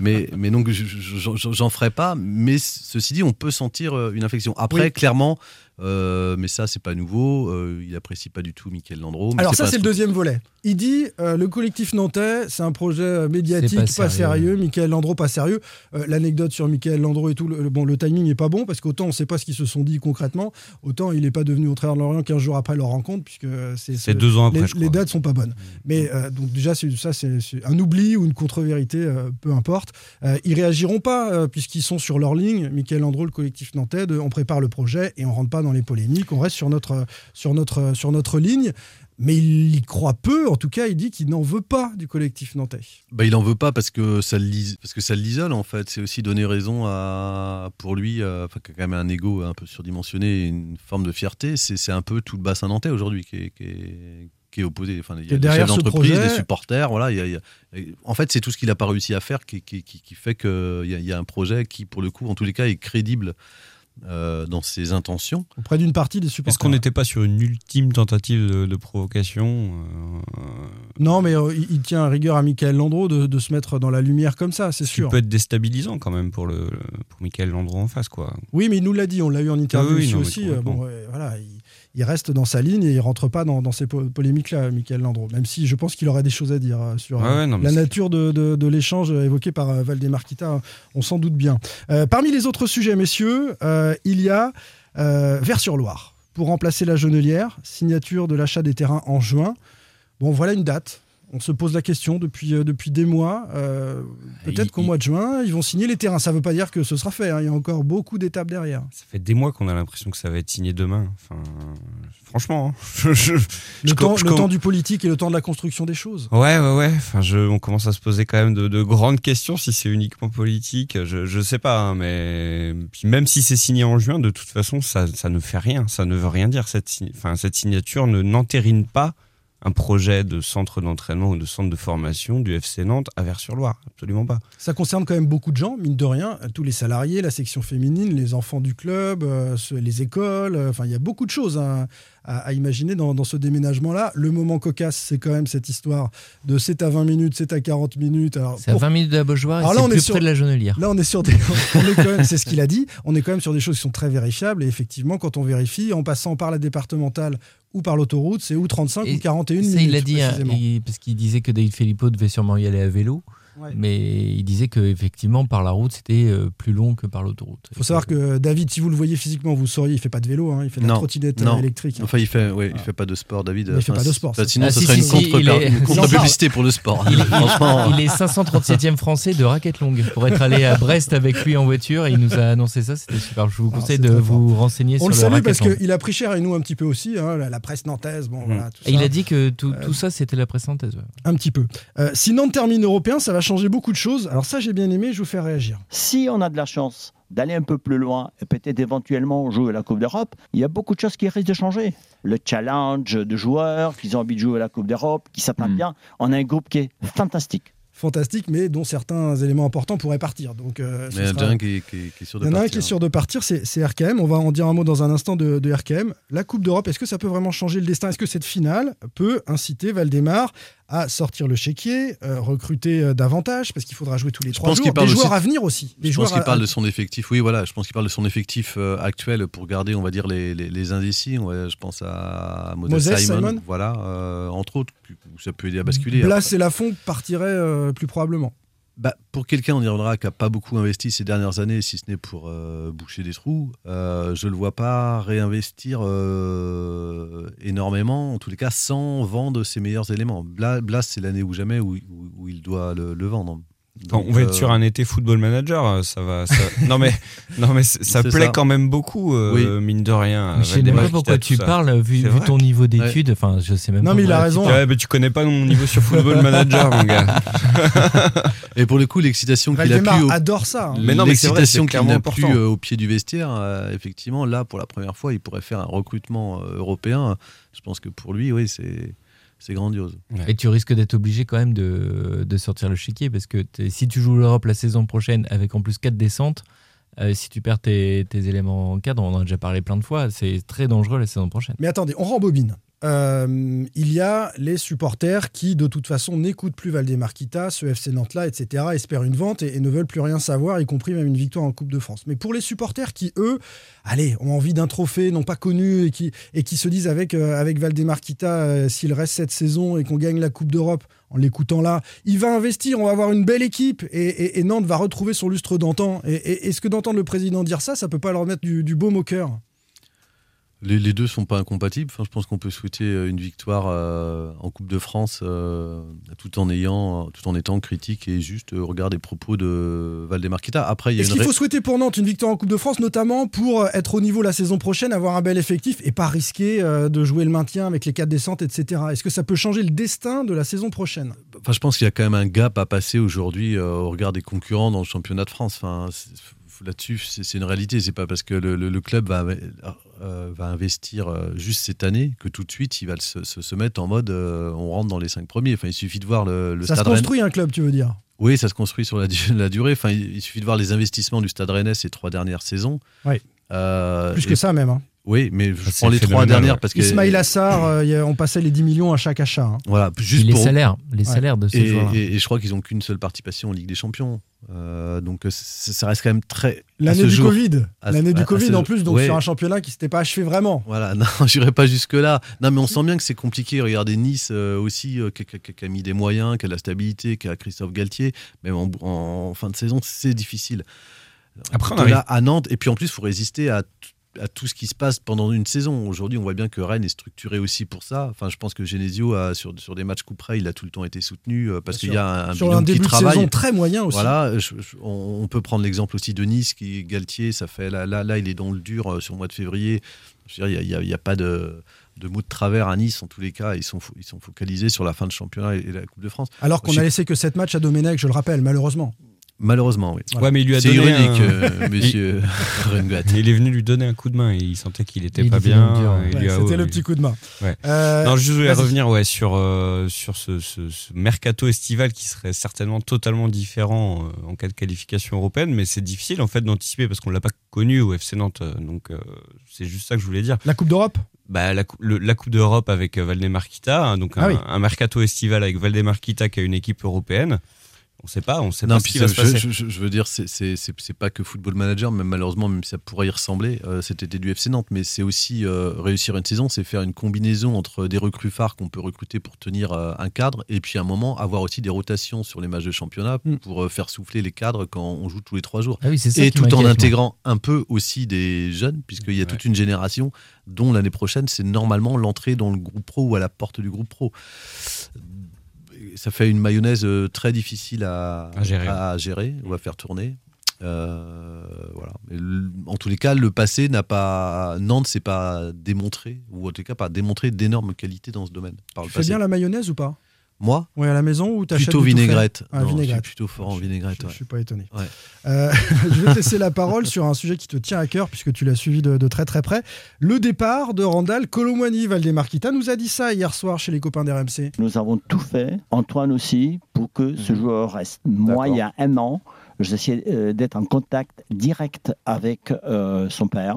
Mais, mais donc, je- je- je- j'en ferai pas. Mais ceci dit, on peut sentir euh, une inflexion. Après, Oui. clairement, euh, mais ça, c'est pas nouveau. euh, il apprécie pas du tout Michael Landreau. mais Alors ça, c'est le deuxième volet. Il dit euh, le collectif nantais, c'est un projet médiatique, pas pas, sérieux. sérieux. Michael Landreau, pas sérieux. Euh, L'anecdote sur Michael Landreau et tout, le, le- bon, le timing n'est pas bon parce qu'autant on ne sait pas ce qu'ils se sont dit concrètement, autant il n'est pas devenu entraîneur de Lorient 15 jours après leur rencontre puisque c'est deux ans après, les, je crois. les dates sont pas bonnes. Mais euh, donc déjà, ça c'est un oubli ou une contre-vérité, euh, peu importe. Euh, ils réagiront pas euh, puisqu'ils sont sur leur ligne. Michael Landreau, le collectif nantais, de- on prépare le projet et on rentre pas dans les polémiques. On reste sur notre sur notre sur notre ligne. Mais il y croit peu, en tout cas, il dit qu'il n'en veut pas du collectif nantais. Bah, il en veut pas parce que ça l'isole en fait. C'est aussi donner raison à pour lui, euh, enfin qui a quand même un ego un peu surdimensionné, une forme de fierté. C'est un peu tout le bassin nantais aujourd'hui qui est, qui est qui est opposé. Enfin, il y a des chefs d'entreprise, des supporters. Voilà, il y a- il y a- en fait, c'est tout ce qu'il n'a pas réussi à faire qui, qui, qui- qui fait qu'il y a un projet qui, pour le coup, en tous les cas, est crédible euh, dans ses intentions. Auprès d'une partie des Est-ce supporters. qu'on n'était pas sur une ultime tentative de, de provocation euh, Non, mais euh, il, il tient à rigueur à Michael Landreau de, de se mettre dans la lumière comme ça, c'est qui sûr. peut être déstabilisant quand même pour, le, pour Michael Landreau en face, quoi. Oui, mais il nous l'a dit, on l'a eu en interview Ah oui, ici non, mais aussi. euh, bon, ouais, voilà, il, il reste dans sa ligne et il rentre pas dans, dans ces po- polémiques-là, Michael Landreau. Même si je pense qu'il aurait des choses à dire euh, sur Ouais, euh, ouais, non, mais la nature de, de- de l'échange évoqué par euh, Valdemar Kita, on s'en doute bien. Euh, parmi les autres sujets, messieurs, euh, il y a euh, Vers-sur-Loire. Pour remplacer la Genelière, signature de l'achat des terrains en juin. Bon, voilà une date. On se pose la question depuis, euh, depuis des mois. Euh, Peut-être Il- qu'au mois de juin, ils vont signer les terrains. Ça ne veut pas dire que ce sera fait. hein. Il y a encore beaucoup d'étapes derrière. Ça fait des mois qu'on a l'impression que ça va être signé demain. Enfin, franchement, hein. je- je- Le, je temps, je le temps du politique et le temps de la construction des choses. Ouais, ouais, ouais. Enfin, je, on commence à se poser quand même de, de grandes questions si c'est uniquement politique. Je, je sais pas, hein, mais puis même si c'est signé en juin, de toute façon, ça, ça ne fait rien. Ça ne veut rien dire. Cette, enfin, cette signature ne n'entérine pas un projet de centre d'entraînement ou de centre de formation du FC Nantes à Vers-sur-Loire. Absolument pas. Ça concerne quand même beaucoup de gens, mine de rien. Tous les salariés, la section féminine, les enfants du club, euh, les écoles. euh, Enfin, il y a beaucoup de choses à, à- à imaginer dans, dans ce déménagement-là. Le moment cocasse, c'est quand même cette histoire de c'est à 20 minutes, c'est à 40 minutes. C'est à pour- 20 minutes de la Beaujoire et c'est plus sur- près de la Genelière. Là, on est sur des. c'est ce qu'il a dit. On est quand même sur des choses qui sont très vérifiables. Et effectivement, quand on vérifie, en passant par la départementale ou par l'autoroute, c'est ou 35 Et ou 41 Ça, minutes. il l'a dit, hein, il- parce qu'il disait que David Filippo devait sûrement y aller à vélo. Ouais. Mais il disait que effectivement par la route c'était euh, plus long que par l'autoroute. Il faut savoir que David, si vous le voyez physiquement, vous sauriez, il fait pas de vélo, hein, il fait de la Non, trottinette euh, non. électrique. Enfin, il fait, ouais, il fait pas de sport, David. Mais il fait Enfin, pas de sport, ça. sinon, Ah, ce si, serait si, une si, contre, contre-publicité pour le sport. Il, il- il est 537e français de raquette longue pour être allé à Brest avec lui en voiture et il nous a annoncé ça, c'était super. Je vous Ah, conseille de vous renseigner On sur le le salue parce qu'il a pris cher et nous un petit peu aussi, hein, la, la presse nantaise, bon voilà, tout Et il a dit que tout, Euh, ça c'était la presse nantaise. Un petit peu. Euh, si Nantes termine européen, ça va changer beaucoup de choses. Alors ça, j'ai bien aimé, je vous fais réagir. Si on a de la chance d'aller un peu plus loin et peut-être éventuellement jouer à la Coupe d'Europe, il y a beaucoup de choses qui risquent de changer. Le challenge de joueurs qui ont envie de jouer à la Coupe d'Europe, qui s'attendent bien. On a un groupe qui est fantastique. Fantastique, mais dont certains éléments importants pourraient partir. Donc, euh, il y en sera- a un qui, est- qui est- qui est sûr de Il y en a un partir. qui est sûr de partir, c'est c'est RKM. On va en dire un mot dans un instant de, de RKM. La Coupe d'Europe, est-ce que ça peut vraiment changer le destin? Est-ce que cette finale peut inciter Valdemar à sortir le chéquier, euh, recruter euh, davantage Parce qu'il faudra jouer tous les Je trois jours. Des joueurs aussi- à venir aussi. Des Je pense qu'il parle à- de son effectif. Oui, voilà. Je pense qu'il parle de son effectif euh, actuel pour garder, on va dire, les, les, les indécis. Ouais, je pense à Moses, Moses Simon. Simon. Voilà, euh, entre autres, ça peut aider à basculer. Après- et Lafont partiraient euh, plus probablement. Bah, pour quelqu'un, on y reviendra, qui n'a pas beaucoup investi ces dernières années, si ce n'est pour euh, boucher des trous, euh, je ne le vois pas réinvestir euh, énormément, en tous les cas, sans vendre ses meilleurs éléments. Blas, c'est l'année ou jamais où, il doit le vendre. On va euh, être sur un été football manager, euh, ça va. ça- non mais, non mais ça plaît ça. quand même beaucoup, euh, Oui. mine de rien. Je sais même pas pourquoi tu parles, vu, ton niveau d'études. Enfin, je sais même Non, pas. mais il a raison. Ouais, mais tu connais pas mon niveau sur football manager, mon gars. Et pour le coup, l'excitation qu'il a plus au, adore ça. hein. Mais non, mais l'excitation qu'il clairement n'a plus important. euh, au pied du vestiaire, euh, effectivement, là, pour la première fois, il pourrait faire un recrutement euh, européen. Je pense que pour lui, oui, c'est c'est grandiose. Et tu risques d'être obligé quand même de, de sortir le chéquier parce que t'es- si tu joues l'Europe la saison prochaine avec en plus 4 descentes, euh, si tu perds tes, tes éléments en cadre, on en a déjà parlé plein de fois, c'est très dangereux la saison prochaine. Mais attendez, on rembobine. Euh, il y a les supporters qui, de toute façon, n'écoutent plus Valdemar Kita, ce FC Nantes-là, etc., espèrent une vente et, ne veulent plus rien savoir, y compris même une victoire en Coupe de France. Mais pour les supporters qui, eux, allez, ont envie d'un trophée, n'ont pas connu et qui, se disent avec, euh, avec euh, s'il reste cette saison et qu'on gagne la Coupe d'Europe, en l'écoutant là, il va investir, on va avoir une belle équipe et, Nantes va retrouver son lustre d'antan. Et- est-ce que d'entendre le président dire ça, ça peut pas leur mettre du, du baume au cœur Les, les deux sont pas incompatibles. Enfin, je pense qu'on peut souhaiter euh, une victoire euh, en Coupe de France euh, tout en ayant, tout en étant critique et juste euh, regarder les propos de Valdemar Kita. Après, il Est-ce qu'il ré- faut souhaiter pour Nantes une victoire en Coupe de France, notamment pour être au niveau la saison prochaine, avoir un bel effectif et pas risquer euh, de jouer le maintien avec les quatre descentes, etc. Est-ce que ça peut changer le destin de la saison prochaine? Enfin, je pense qu'il y a quand même un gap à passer aujourd'hui au regard des concurrents dans le championnat de France. Enfin, là-dessus, c'est une réalité. C'est pas parce que le, le- le club va, euh, va investir euh, juste cette année que tout de suite il va se, se- se mettre en mode euh, on rentre dans les cinq premiers. Enfin, il suffit de voir le, le Ça se Stade construit un club, tu veux dire? Oui, ça se construit sur la, du- la durée. Enfin, il, il suffit de voir les investissements du Stade Rennais ces trois dernières saisons. Oui. Euh, Plus et- que ça même. hein. Oui, mais je Ah, prends les trois dernières parce que Ismail Assar, euh, on passait les 10 millions à chaque achat. hein. voilà, juste Puis les pour- salaires, les Ouais. salaires de ces Et, joueurs et- et je crois qu'ils n'ont qu'une seule participation en Ligue des Champions. Euh, donc euh, ça, reste quand même très. L'année du jour- Covid. L'année du Covid ce en plus, donc ouais. sur un championnat qui s'était pas achevé vraiment. Voilà, non, j'irai pas jusque-là. Non, mais on sent bien que c'est compliqué. Regardez Nice euh, aussi, euh, qui, qui- qui- qui a mis des moyens, qui a de la stabilité, qui a Christophe Galtier. Même en, en fin de saison, c'est difficile. Après, on là à Nantes, et puis en plus, il faut résister à, à tout ce qui se passe pendant une saison. Aujourd'hui, on voit bien que Rennes est structuré aussi pour ça. Enfin, je pense que Genesio, a, sur, sur des matchs coup près, il a tout le temps été soutenu euh, parce qu'il y a un, Sur un qui début de travaille. saison très moyen aussi. Voilà, je- je- on, on peut prendre l'exemple aussi de Nice, qui Galtier, ça fait là, là, là, il est dans le dur euh, sur le mois de février. Il n'y a, a pas de, de mots de travers à Nice, en tous les cas, ils sont, ils sont focalisés sur la fin de championnat et, et la Coupe de France. Alors qu'on a laissé que 7 matchs à Domenech, je le rappelle, malheureusement. Malheureusement, oui. Ouais, mais il lui a C'est donné ironique, un- euh, monsieur Rengat. Il est venu lui donner un coup de main et il sentait qu'il était Il pas bien. Ouais, C'était le petit coup de main. Ouais. Euh, Non, je voulais revenir ouais, sur, euh, sur ce, ce- ce mercato estival qui serait certainement totalement différent euh, en cas de qualification européenne, mais c'est difficile en fait d'anticiper parce qu'on l'a pas connu au FC Nantes. euh, Donc euh, c'est juste ça que je voulais dire. La Coupe d'Europe? Bah, la, cou- le- la Coupe d'Europe avec euh, Valdemar Kita, hein, donc Ah un, oui. un mercato estival avec Valdemar Kita qui a une équipe européenne. On sait pas, on sait Non, pas ce qui va se passer. je, je- je veux dire, c'est- pas que Football Manager, mais malheureusement, même si ça pourrait y ressembler, euh, cet été du FC Nantes, mais c'est aussi euh, réussir une saison, c'est faire une combinaison entre des recrues phares qu'on peut recruter pour tenir euh, un cadre, et puis à un moment, avoir aussi des rotations sur les matchs de championnat Mm. pour euh, faire souffler les cadres quand on joue tous les trois jours. Ah oui, c'est ça Et tout en moi. intégrant un peu aussi des jeunes, puisqu'il y a Ouais. toute une génération dont l'année prochaine, c'est normalement l'entrée dans le groupe pro ou à la porte du groupe pro. Ça fait une mayonnaise euh, très difficile à, À gérer. à gérer ou à faire tourner. Euh, voilà. En tous les cas, le passé n'a pas. Nantes s'est pas démontré, ou en tout cas pas démontré d'énormes qualités dans ce domaine. Par Tu le fais passé. bien la mayonnaise ou pas? Moi Ouais, à la maison ou t'achètes Plutôt vinaigrette. Ah, Non, je suis vinaigrette. plutôt fort en vinaigrette. Je, ouais. je suis pas étonné. Ouais. Euh, je vais te laisser la parole sur un sujet qui te tient à cœur puisque tu l'as suivi de, de très très près. Le départ de Randall Colomwani. Valdemar Kita nous a dit ça hier soir chez les copains d'RMC. Nous avons tout fait, Antoine aussi, pour que ce joueur reste. Moi, il y a un an, j'essayais euh, d'être en contact direct avec euh, son père.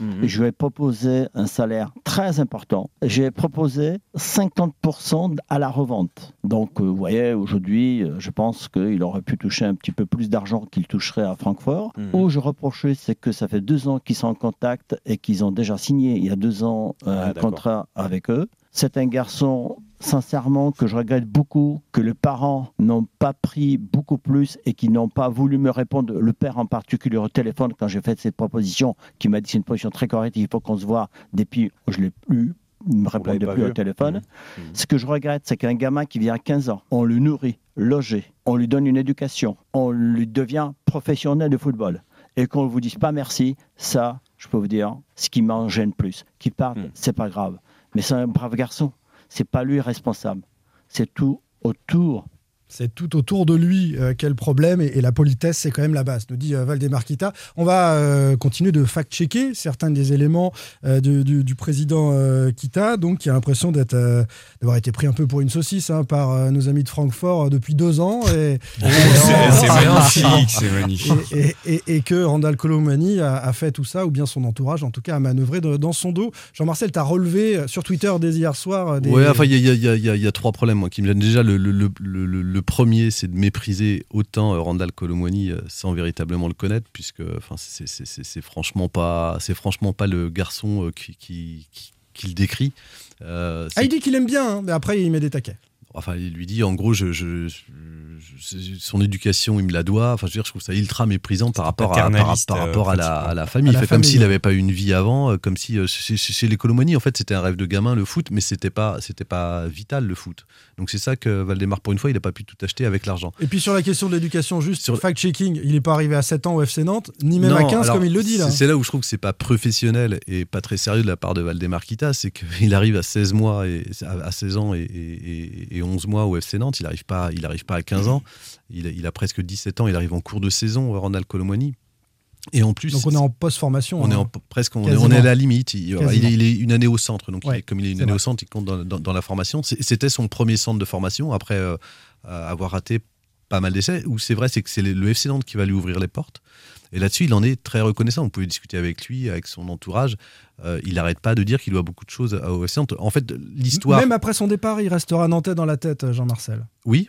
Mhm. Je lui ai proposé un salaire très important. J'ai proposé 50% à la revente. Donc, euh, vous voyez, aujourd'hui, euh, je pense qu'il aurait pu toucher un petit peu plus d'argent qu'il toucherait à Francfort. Mhm. Où je reprochais, c'est que ça fait deux ans qu'ils sont en contact et qu'ils ont déjà signé il y a deux ans euh, Ah, un contrat avec eux. C'est un garçon, sincèrement, que je regrette beaucoup, que les parents n'ont pas pris beaucoup plus et qui n'ont pas voulu me répondre. Le père en particulier au téléphone, quand j'ai fait cette proposition, qui m'a dit c'est une position très correcte, il faut qu'on se voit. Depuis, je l'ai plus ne me répondait plus au téléphone. Mmh. Ce que je regrette, c'est qu'un gamin qui vient à 15 ans, on le nourrit, logé, on lui donne une éducation, on lui devient professionnel de football, et qu'on ne vous dise pas merci, ça, je peux vous dire, ce qui m'en gêne plus. Qu'il parte, Mmh. c'est pas grave. Mais c'est un brave garçon. C'est pas lui responsable. C'est tout autour. C'est tout autour de lui euh, quel problème et, et la politesse c'est quand même la base, nous dit euh, Valdemar Kita. On va euh, continuer de fact-checker certains des éléments euh, du, du- du président euh, Kita, donc qui a l'impression d'être euh, d'avoir été pris un peu pour une saucisse hein, par euh, nos amis de Francfort euh, depuis deux ans et, Oh, c'est- magnifique, c'est magnifique. Et, et- et- que Randall Colomani a, a fait tout ça ou bien son entourage en tout cas a manœuvré de- dans son dos. Jean-Marcel, tu as relevé euh, sur Twitter dès hier soir euh, des Ouais, enfin, il y a, y y y trois problèmes moi, qui me gênent. Déjà, le, le- le- le- le premier, c'est de mépriser autant euh, Randall Colomwani euh, sans véritablement le connaître, puisque enfin, c'est- franchement pas, c'est franchement pas le garçon euh, qui, qui, qui- qui le décrit. Euh, Ah, il dit qu'il aime bien, hein, mais après il met des taquets. Enfin, il lui dit, en gros, je, je- je- je- son éducation, il me la doit. Enfin, je veux dire, je trouve ça ultra méprisant par rapport, à, par, par euh, rapport à, la, pratiquement. à la famille. À Il fait comme s'il n'avait pas eu une vie avant, euh, comme si euh, chez, les en fait, c'était un rêve de gamin le foot, mais c'était pas, c'était pas vital le foot. Donc c'est ça que Valdemar, pour une fois, il n'a pas pu tout acheter avec l'argent. Et puis sur la question de l'éducation, juste Sur- fact-checking, il n'est pas arrivé à 7 ans au FC Nantes, ni même Non, à 15 alors, comme il le dit là. c'est- là où je trouve que c'est pas professionnel et pas très sérieux de la part de Valdemar Kita, c'est qu'il arrive à 16 mois et à à 16 ans et, et- et 11 mois au FC Nantes, il arrive pas, il arrive pas à 15 ans, il, a- il a presque 17 ans, il arrive en cours de saison, Randall Colomwani. Et en plus, Donc on est en post-formation. on est hein. en, presque, on est, Quasiment. on est à la limite. Il, est, il est une année au centre, donc il Ouais, comme il est une année vrai. au centre, il compte dans, dans- dans la formation. C'était son premier centre de formation après euh, avoir raté pas mal d'essais. Où c'est vrai, c'est que c'est le FC Nantes qui va lui ouvrir les portes. Et là-dessus, il en est très reconnaissant. Vous pouvez discuter avec lui, avec son entourage. Euh, il n'arrête pas de dire qu'il doit beaucoup de choses au FC Nantes. En fait, l'histoire. Même après son départ, il restera nantais dans la tête, Jean-Marcel. Oui,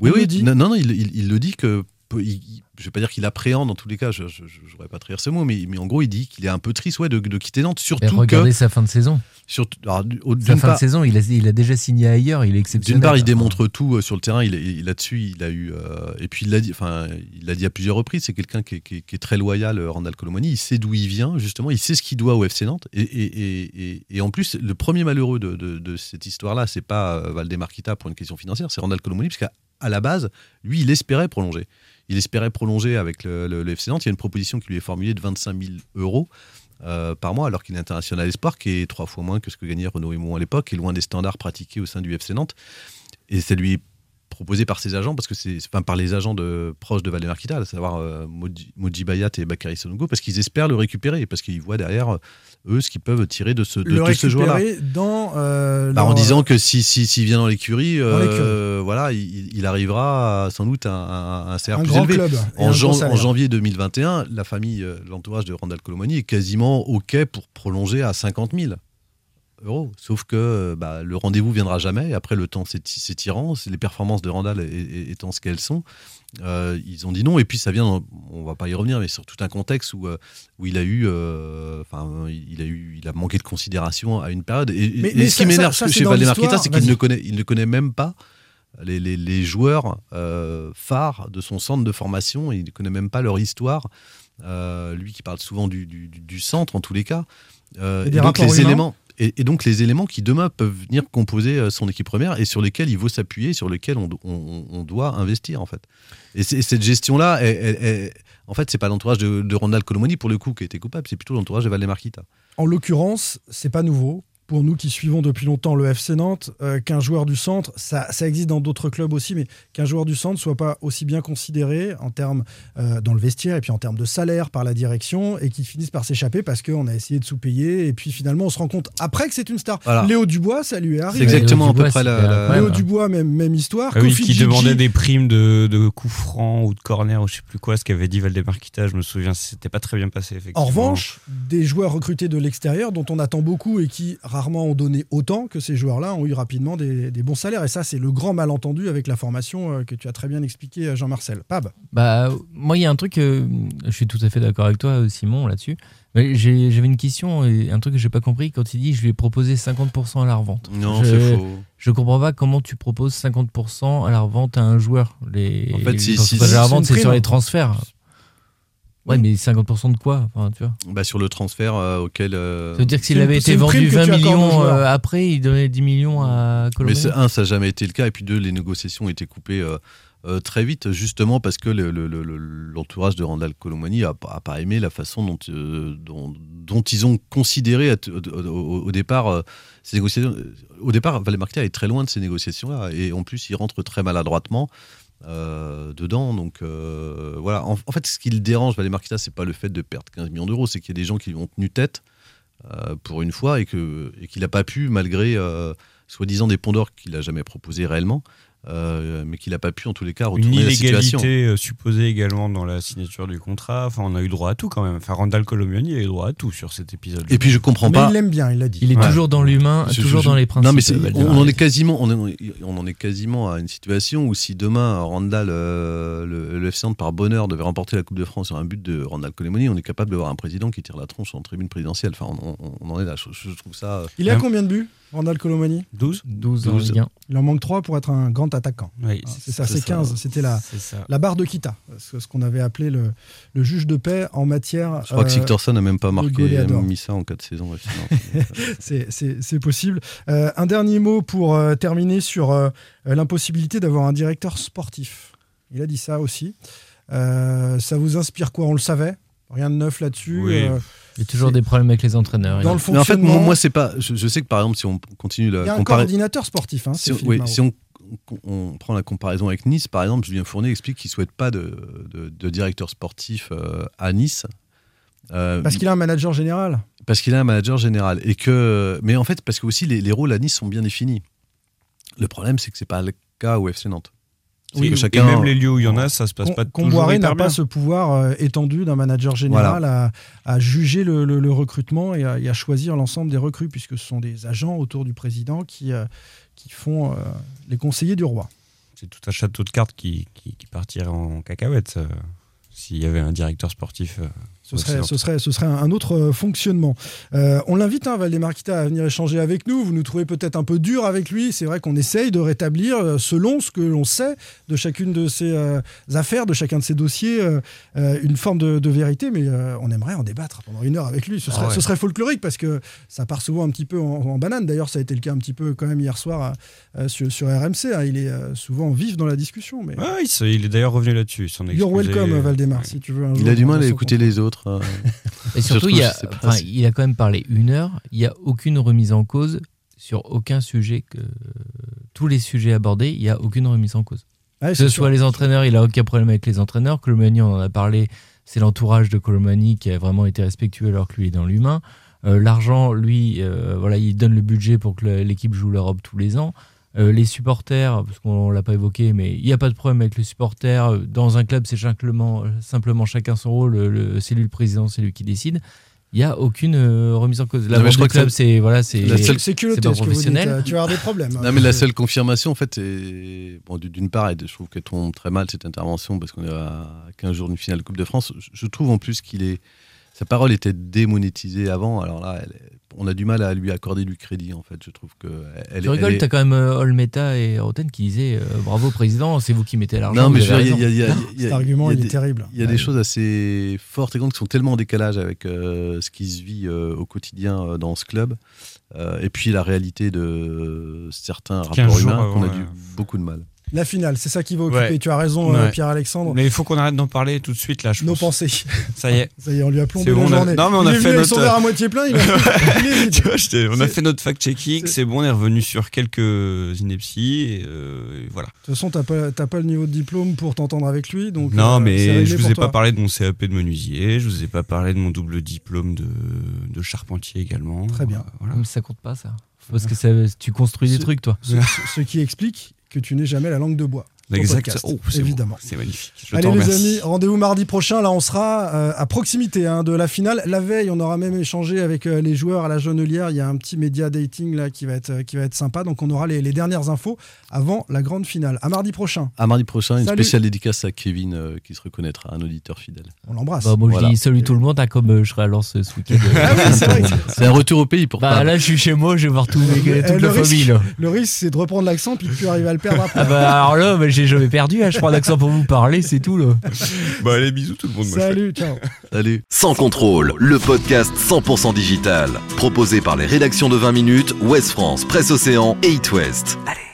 oui, oui. dit. Non, non, il, il- il le dit que. il- je vais pas dire qu'il appréhende dans tous les cas, je n'aurais pas trahir ce mot, mais, mais en gros, il dit qu'il est un peu triste ouais, de, de quitter Nantes. Surtout regardez que. sa fin de saison. Surtout, alors, Sa fin part- de saison, il a, il a déjà signé ailleurs, il est exceptionnel. d'une part, il démontre tout euh, sur le terrain. Il, là-dessus, il a eu. euh, et puis, il l'a dit, enfin, il l'a dit à plusieurs reprises. C'est quelqu'un qui, est- qui est- qui est très loyal, euh, Randall Colomani. Il sait d'où il vient, justement. Il sait ce qu'il doit au FC Nantes. Et, et- et- et- en plus, le premier malheureux de, de- de cette histoire-là, c'est pas Valdemar Kita pour une question financière, c'est Randall Colomani, parce qu'à à la base, lui, il espérait prolonger. Il espérait prolonger avec le, FC Nantes. Il y a une proposition qui lui est formulée de 25 000 euros. euh, par mois, alors qu'il est international espoir, qui est trois fois moins que ce que gagnait Renaud Aymon à l'époque, et loin des standards pratiqués au sein du FC Nantes. Et ça lui proposé par ses agents, parce que c'est, enfin, par les agents de, proches de Valdemar Kita, à savoir euh, Moji, Bayat et Bakary Songo, parce qu'ils espèrent le récupérer, parce qu'ils voient derrière euh, eux ce qu'ils peuvent tirer de ce, de, le de ce joueur-là. dans. euh, Bah, en disant que si, si, s'il vient dans l'écurie, euh, voilà, il, il arrivera à, sans doute à un, un salaire Un plus élevé. club En, jan- en janvier 2021, la famille, euh, l'entourage de Randall Colomani est quasiment OK pour prolonger à 50 000 euros. Sauf que euh, bah, le rendez-vous viendra jamais. Après, le temps s'éti- s'étirant, les performances de Randall étant ce qu'elles sont, euh, ils ont dit non. Et puis, ça vient, dans- on va pas y revenir, mais sur tout un contexte où, euh, où il a eu, euh, il a eu, il a manqué de considération à une période. Et, Mais- et mais ce qui m'énerve chez. Kita, c'est qu'il ne connaît, il ne connaît même pas les, les- les joueurs euh, phares de son centre de formation. Il ne connaît même pas leur histoire. Lui qui parle souvent du, du- centre, en tous les cas. Et donc les humains. éléments, et, donc les éléments qui demain peuvent venir composer euh, son équipe première et sur lesquels il faut s'appuyer, sur lesquels on, do- on- on doit investir en fait. Et, cette gestion-là, en fait, c'est pas l'entourage de, de Ronald Colomoni pour le coup qui été coupable, c'est plutôt l'entourage de Valdemar Kita. En l'occurrence, c'est pas nouveau. Pour nous qui suivons depuis longtemps le FC Nantes, euh, qu'un joueur du centre, ça, ça existe dans d'autres clubs aussi, mais qu'un joueur du centre soit pas aussi bien considéré en termes euh, dans le vestiaire et puis en termes de salaire par la direction et qu'il finisse par s'échapper parce qu'on a essayé de sous-payer et puis finalement on se rend compte après que c'est une star. Voilà. Léo Dubois, ça lui est C'est arrivé. exactement à peu près la. Léo Dubois, même, même histoire. Ah oui, Kofi qui Gigi, demandait des primes de, de coups francs ou de corner ou je sais plus quoi, ce qu'avait dit Valdemar Kita, je me souviens, c'était pas très bien passé. Effectivement. En revanche, des joueurs recrutés de l'extérieur dont on attend beaucoup et qui rarement ont donné autant que ces joueurs-là ont eu rapidement des, des bons salaires. Et ça, c'est le grand malentendu avec la formation euh, que tu as très bien expliqué, euh, Jean-Marcel. Pab. Bah, moi, il y a un truc, euh, je suis tout à fait d'accord avec toi, Simon, là-dessus. J'avais une question et un truc que j'ai pas compris quand il dit je lui ai proposé 50% à la revente. Non, je, c'est faux. Je comprends pas comment tu proposes 50% à la revente à un joueur. Les, En fait, si- si- de c'est la une revente, c'est prime. sur les transferts. Ouais, mais 50% de quoi enfin, tu vois Bah, sur le transfert euh, auquel. euh, Ça veut dire que s'il avait été vendu que 20 tu accordes aux millions euh, après, il donnait 10 millions à Mais Colombo. c'est- un, ça n'a jamais été le cas, et puis deux, les négociations ont été coupées euh, euh, très vite, justement parce que le- le- le- le- l'entourage de Randall Colomani a, pas- a pas aimé la façon dont, euh, dont, dont ils ont considéré au, au- au départ euh, ces négociations. Au départ, Valemarquita est très loin de ces négociations-là, et en plus, il rentre très maladroitement. Euh, dedans. Donc euh, voilà. En, fait ce qui le dérange Valemarquita c'est pas le fait de perdre 15 millions d'euros c'est qu'il y a des gens qui lui ont tenu tête euh, pour une fois et que et qu'il n'a pas pu malgré soi-disant des d'or qu'il n'a jamais proposé réellement, euh, mais qu'il n'a pas pu en tous les cas Une retourner la situation. illégalité euh, supposée également dans la signature du contrat. Enfin, on a eu droit à tout quand même. Enfin, Randall Colomiani a eu droit à tout sur cet épisode. Et puis je comprends Mais pas. il l'aime bien, il l'a dit. Il est Ouais. toujours dans l'humain, toujours je- dans les principes. Non, mais on, en est quasiment, on, est- on en est quasiment à une situation où si demain Randall, euh, le, le FC Nantes, par bonheur, devait remporter la Coupe de France sur un but de Randall Colemoni, on est capable de voir un président qui tire la tronche en tribune présidentielle. Enfin, on, on- on en est là. Je, je trouve ça. Il est à Même- combien de buts, Randall Colomani 12 12 en 12. Ligue 1. Il en manque 3 pour être un grand attaquant. Oui, C'est ça, c'est c'est ça. 15. C'était la, C'est ça. la barre de Kita, ce, ce qu'on avait appelé le, le juge de paix en matière. Je crois que euh, Sigtorsson n'a même pas marqué, goléador. mis ça en quatre saisons. FC Nantes. c'est- possible. Euh, un dernier mot pour euh, terminer sur euh, l'impossibilité d'avoir un directeur sportif. Il a dit ça aussi. Euh, ça vous inspire quoi? On le savait Rien de neuf là-dessus. Oui. Euh, Il y a toujours des problèmes avec les entraîneurs. dans le Mais en fait, fonctionnement, moi, moi, c'est pas. Je, je sais que par exemple, si on continue il la y a un comparaison. coordinateur sportif. Hein, si, on, Philippe oui, Marot. si on, on- on prend la comparaison avec Nice, par exemple, Julien Fournier explique qu'il ne souhaite pas de, de- de directeur sportif euh, à Nice. Euh, Parce qu'il a un manager général. parce qu'il a un manager général. Et que, mais en fait, parce que aussi les, les rôles à Nice sont bien définis. Le problème, c'est que c'est pas le cas au FC Nantes. Oui, que et même les lieux où il y en a, ça se passe pas Comboiré n'a pas ce pouvoir euh, étendu d'un manager général à, à juger le, le- le recrutement et à, et à choisir l'ensemble des recrues, puisque ce sont des agents autour du président qui, euh, qui font euh, les conseillers du roi. C'est tout un château de cartes qui, qui, qui partirait en cacahuète s'il y avait un directeur sportif. Euh, Ce serait, FC ce, Nantes. serait, ce serait un autre euh, fonctionnement. Euh, on l'invite, hein, Valdemarquita, à venir échanger avec nous. Vous nous trouvez peut-être un peu dur avec lui. C'est vrai qu'on essaye de rétablir, euh, selon ce que l'on sait de chacune de ses euh, affaires, de chacun de ses dossiers, euh, une forme de, de vérité. Mais euh, on aimerait en débattre pendant une heure avec lui. Ce serait, Ah ouais. ce serait folklorique parce que ça part souvent un petit peu en, en banane. D'ailleurs, ça a été le cas un petit peu quand même hier soir euh, sur, sur RMC. hein. Il est euh, souvent vif dans la discussion. Mais Ouais, il, se- il est d'ailleurs revenu là-dessus. you're excusé. welcome, Valdemar, Ouais. si tu veux. un Il jour a du mal à écouter les autres. Euh. Et surtout, il, y a, enfin, il quand même parlé une heure. Il n'y a aucune remise en cause sur aucun sujet. que Tous les sujets abordés, il n'y a aucune remise en cause. Ouais, Que ce sûr. soit les entraîneurs, il a aucun problème avec les entraîneurs. Colomani, on en a parlé, c'est l'entourage de Colomani qui a vraiment été respectueux alors que lui est dans l'humain. Euh, L'argent, lui, euh, voilà, il donne le budget pour que l'équipe joue l'Europe tous les ans. Euh, les supporters, parce qu'on l'a pas évoqué, mais il n'y a pas de problème avec les supporters. Dans un club, c'est simplement, simplement chacun son rôle. Le- c'est lui le président, c'est lui qui décide. Il n'y a aucune euh, remise en cause. La Non, je crois du que club, c'est voilà, c'est la seule- culotté pas ce que vous dites. professionnel. euh, Tu vas avoir des problèmes. Non, mais la seule confirmation, en fait, c'est. Bon, d'une part, je trouve qu'elle tombe très mal cette intervention parce qu'on est à 15 jours d'une finale de Coupe de France. Je- Je trouve en plus qu'il est. Sa parole était démonétisée avant. Alors là, elle est- on a du mal à lui accorder du crédit, en fait. Je trouve que. Elle, Tu rigoles, est- t'as quand même euh, Olmeta et Roten qui disaient euh, bravo président, c'est vous qui mettez l'argent. Non, mais je veux avez dire, il y a- raison. il y a- il y a- il y a- Cet argument, il y a il est des- terrible. Il y a des choses assez fortes et grandes qui sont tellement en décalage avec euh, ce qui se vit euh, au quotidien euh, dans ce club. Euh, et puis la réalité de certains 15 rapports humains qu'on a ouais. beaucoup de mal. La finale, c'est ça qui va occuper. Ouais. Tu as raison, euh, Ouais. Pierre-Alexandre. Mais il faut qu'on arrête d'en parler tout de suite là, je Nos pense. pensées. Ça y est. Ça y est, on lui a plombé bon, la a-. Non, mais on il a est fait son notre- verre à moitié plein. Il, a... il est vide. Tu vois, j'étais- on a fait notre fact-checking, c'est- bon, on est revenu sur quelques inepties, et, euh, et voilà. De toute façon, t'as pas, t'as pas le niveau de diplôme pour t'entendre avec lui. Donc, non, euh, mais je vous pour ai toi. pas parlé de mon CAP de menuisier, je vous ai pas parlé de mon double diplôme de, de charpentier également. Très bien. Euh, voilà. Mais ça compte pas ça. Parce que ça, tu construis des trucs toi. Ce, ce- ce qui explique que tu n'es jamais la langue de bois. Exact. podcast, Oh, c'est évidemment. C'est magnifique. Je Allez les amis, rendez-vous mardi prochain. Là, on sera euh, à proximité hein, de la finale. La veille, on aura même échangé avec euh, les joueurs à la Jonelière. Il y a un petit média dating là qui va être euh, qui va être sympa. Donc, on aura les, les dernières infos avant la grande finale. À mardi prochain. À mardi prochain, une spéciale dédicace à Kevin euh, qui se reconnaîtra, un auditeur fidèle. On l'embrasse. Bah, moi je Voilà. dis salut tout le monde, hein, comme euh, je serai à Lens ce week-end. Ah oui, c'est vrai. C'est un retour au pays pour Bah pas. là je suis chez moi, je vais voir tout, Eh, toute le la risque- famille là. Le risque, c'est de reprendre l'accent puis de plus arriver à le perdre après. Ah bah alors là, bah, j'ai jamais perdu, hein, je prends l'accent pour vous parler, c'est tout. Là. Bah, allez, bisous tout le monde. Salut, ciao. Salut. Sans contrôle, le podcast 100% digital. Proposé par les rédactions de 20 minutes, Ouest France, Presse Océan et It West. Allez.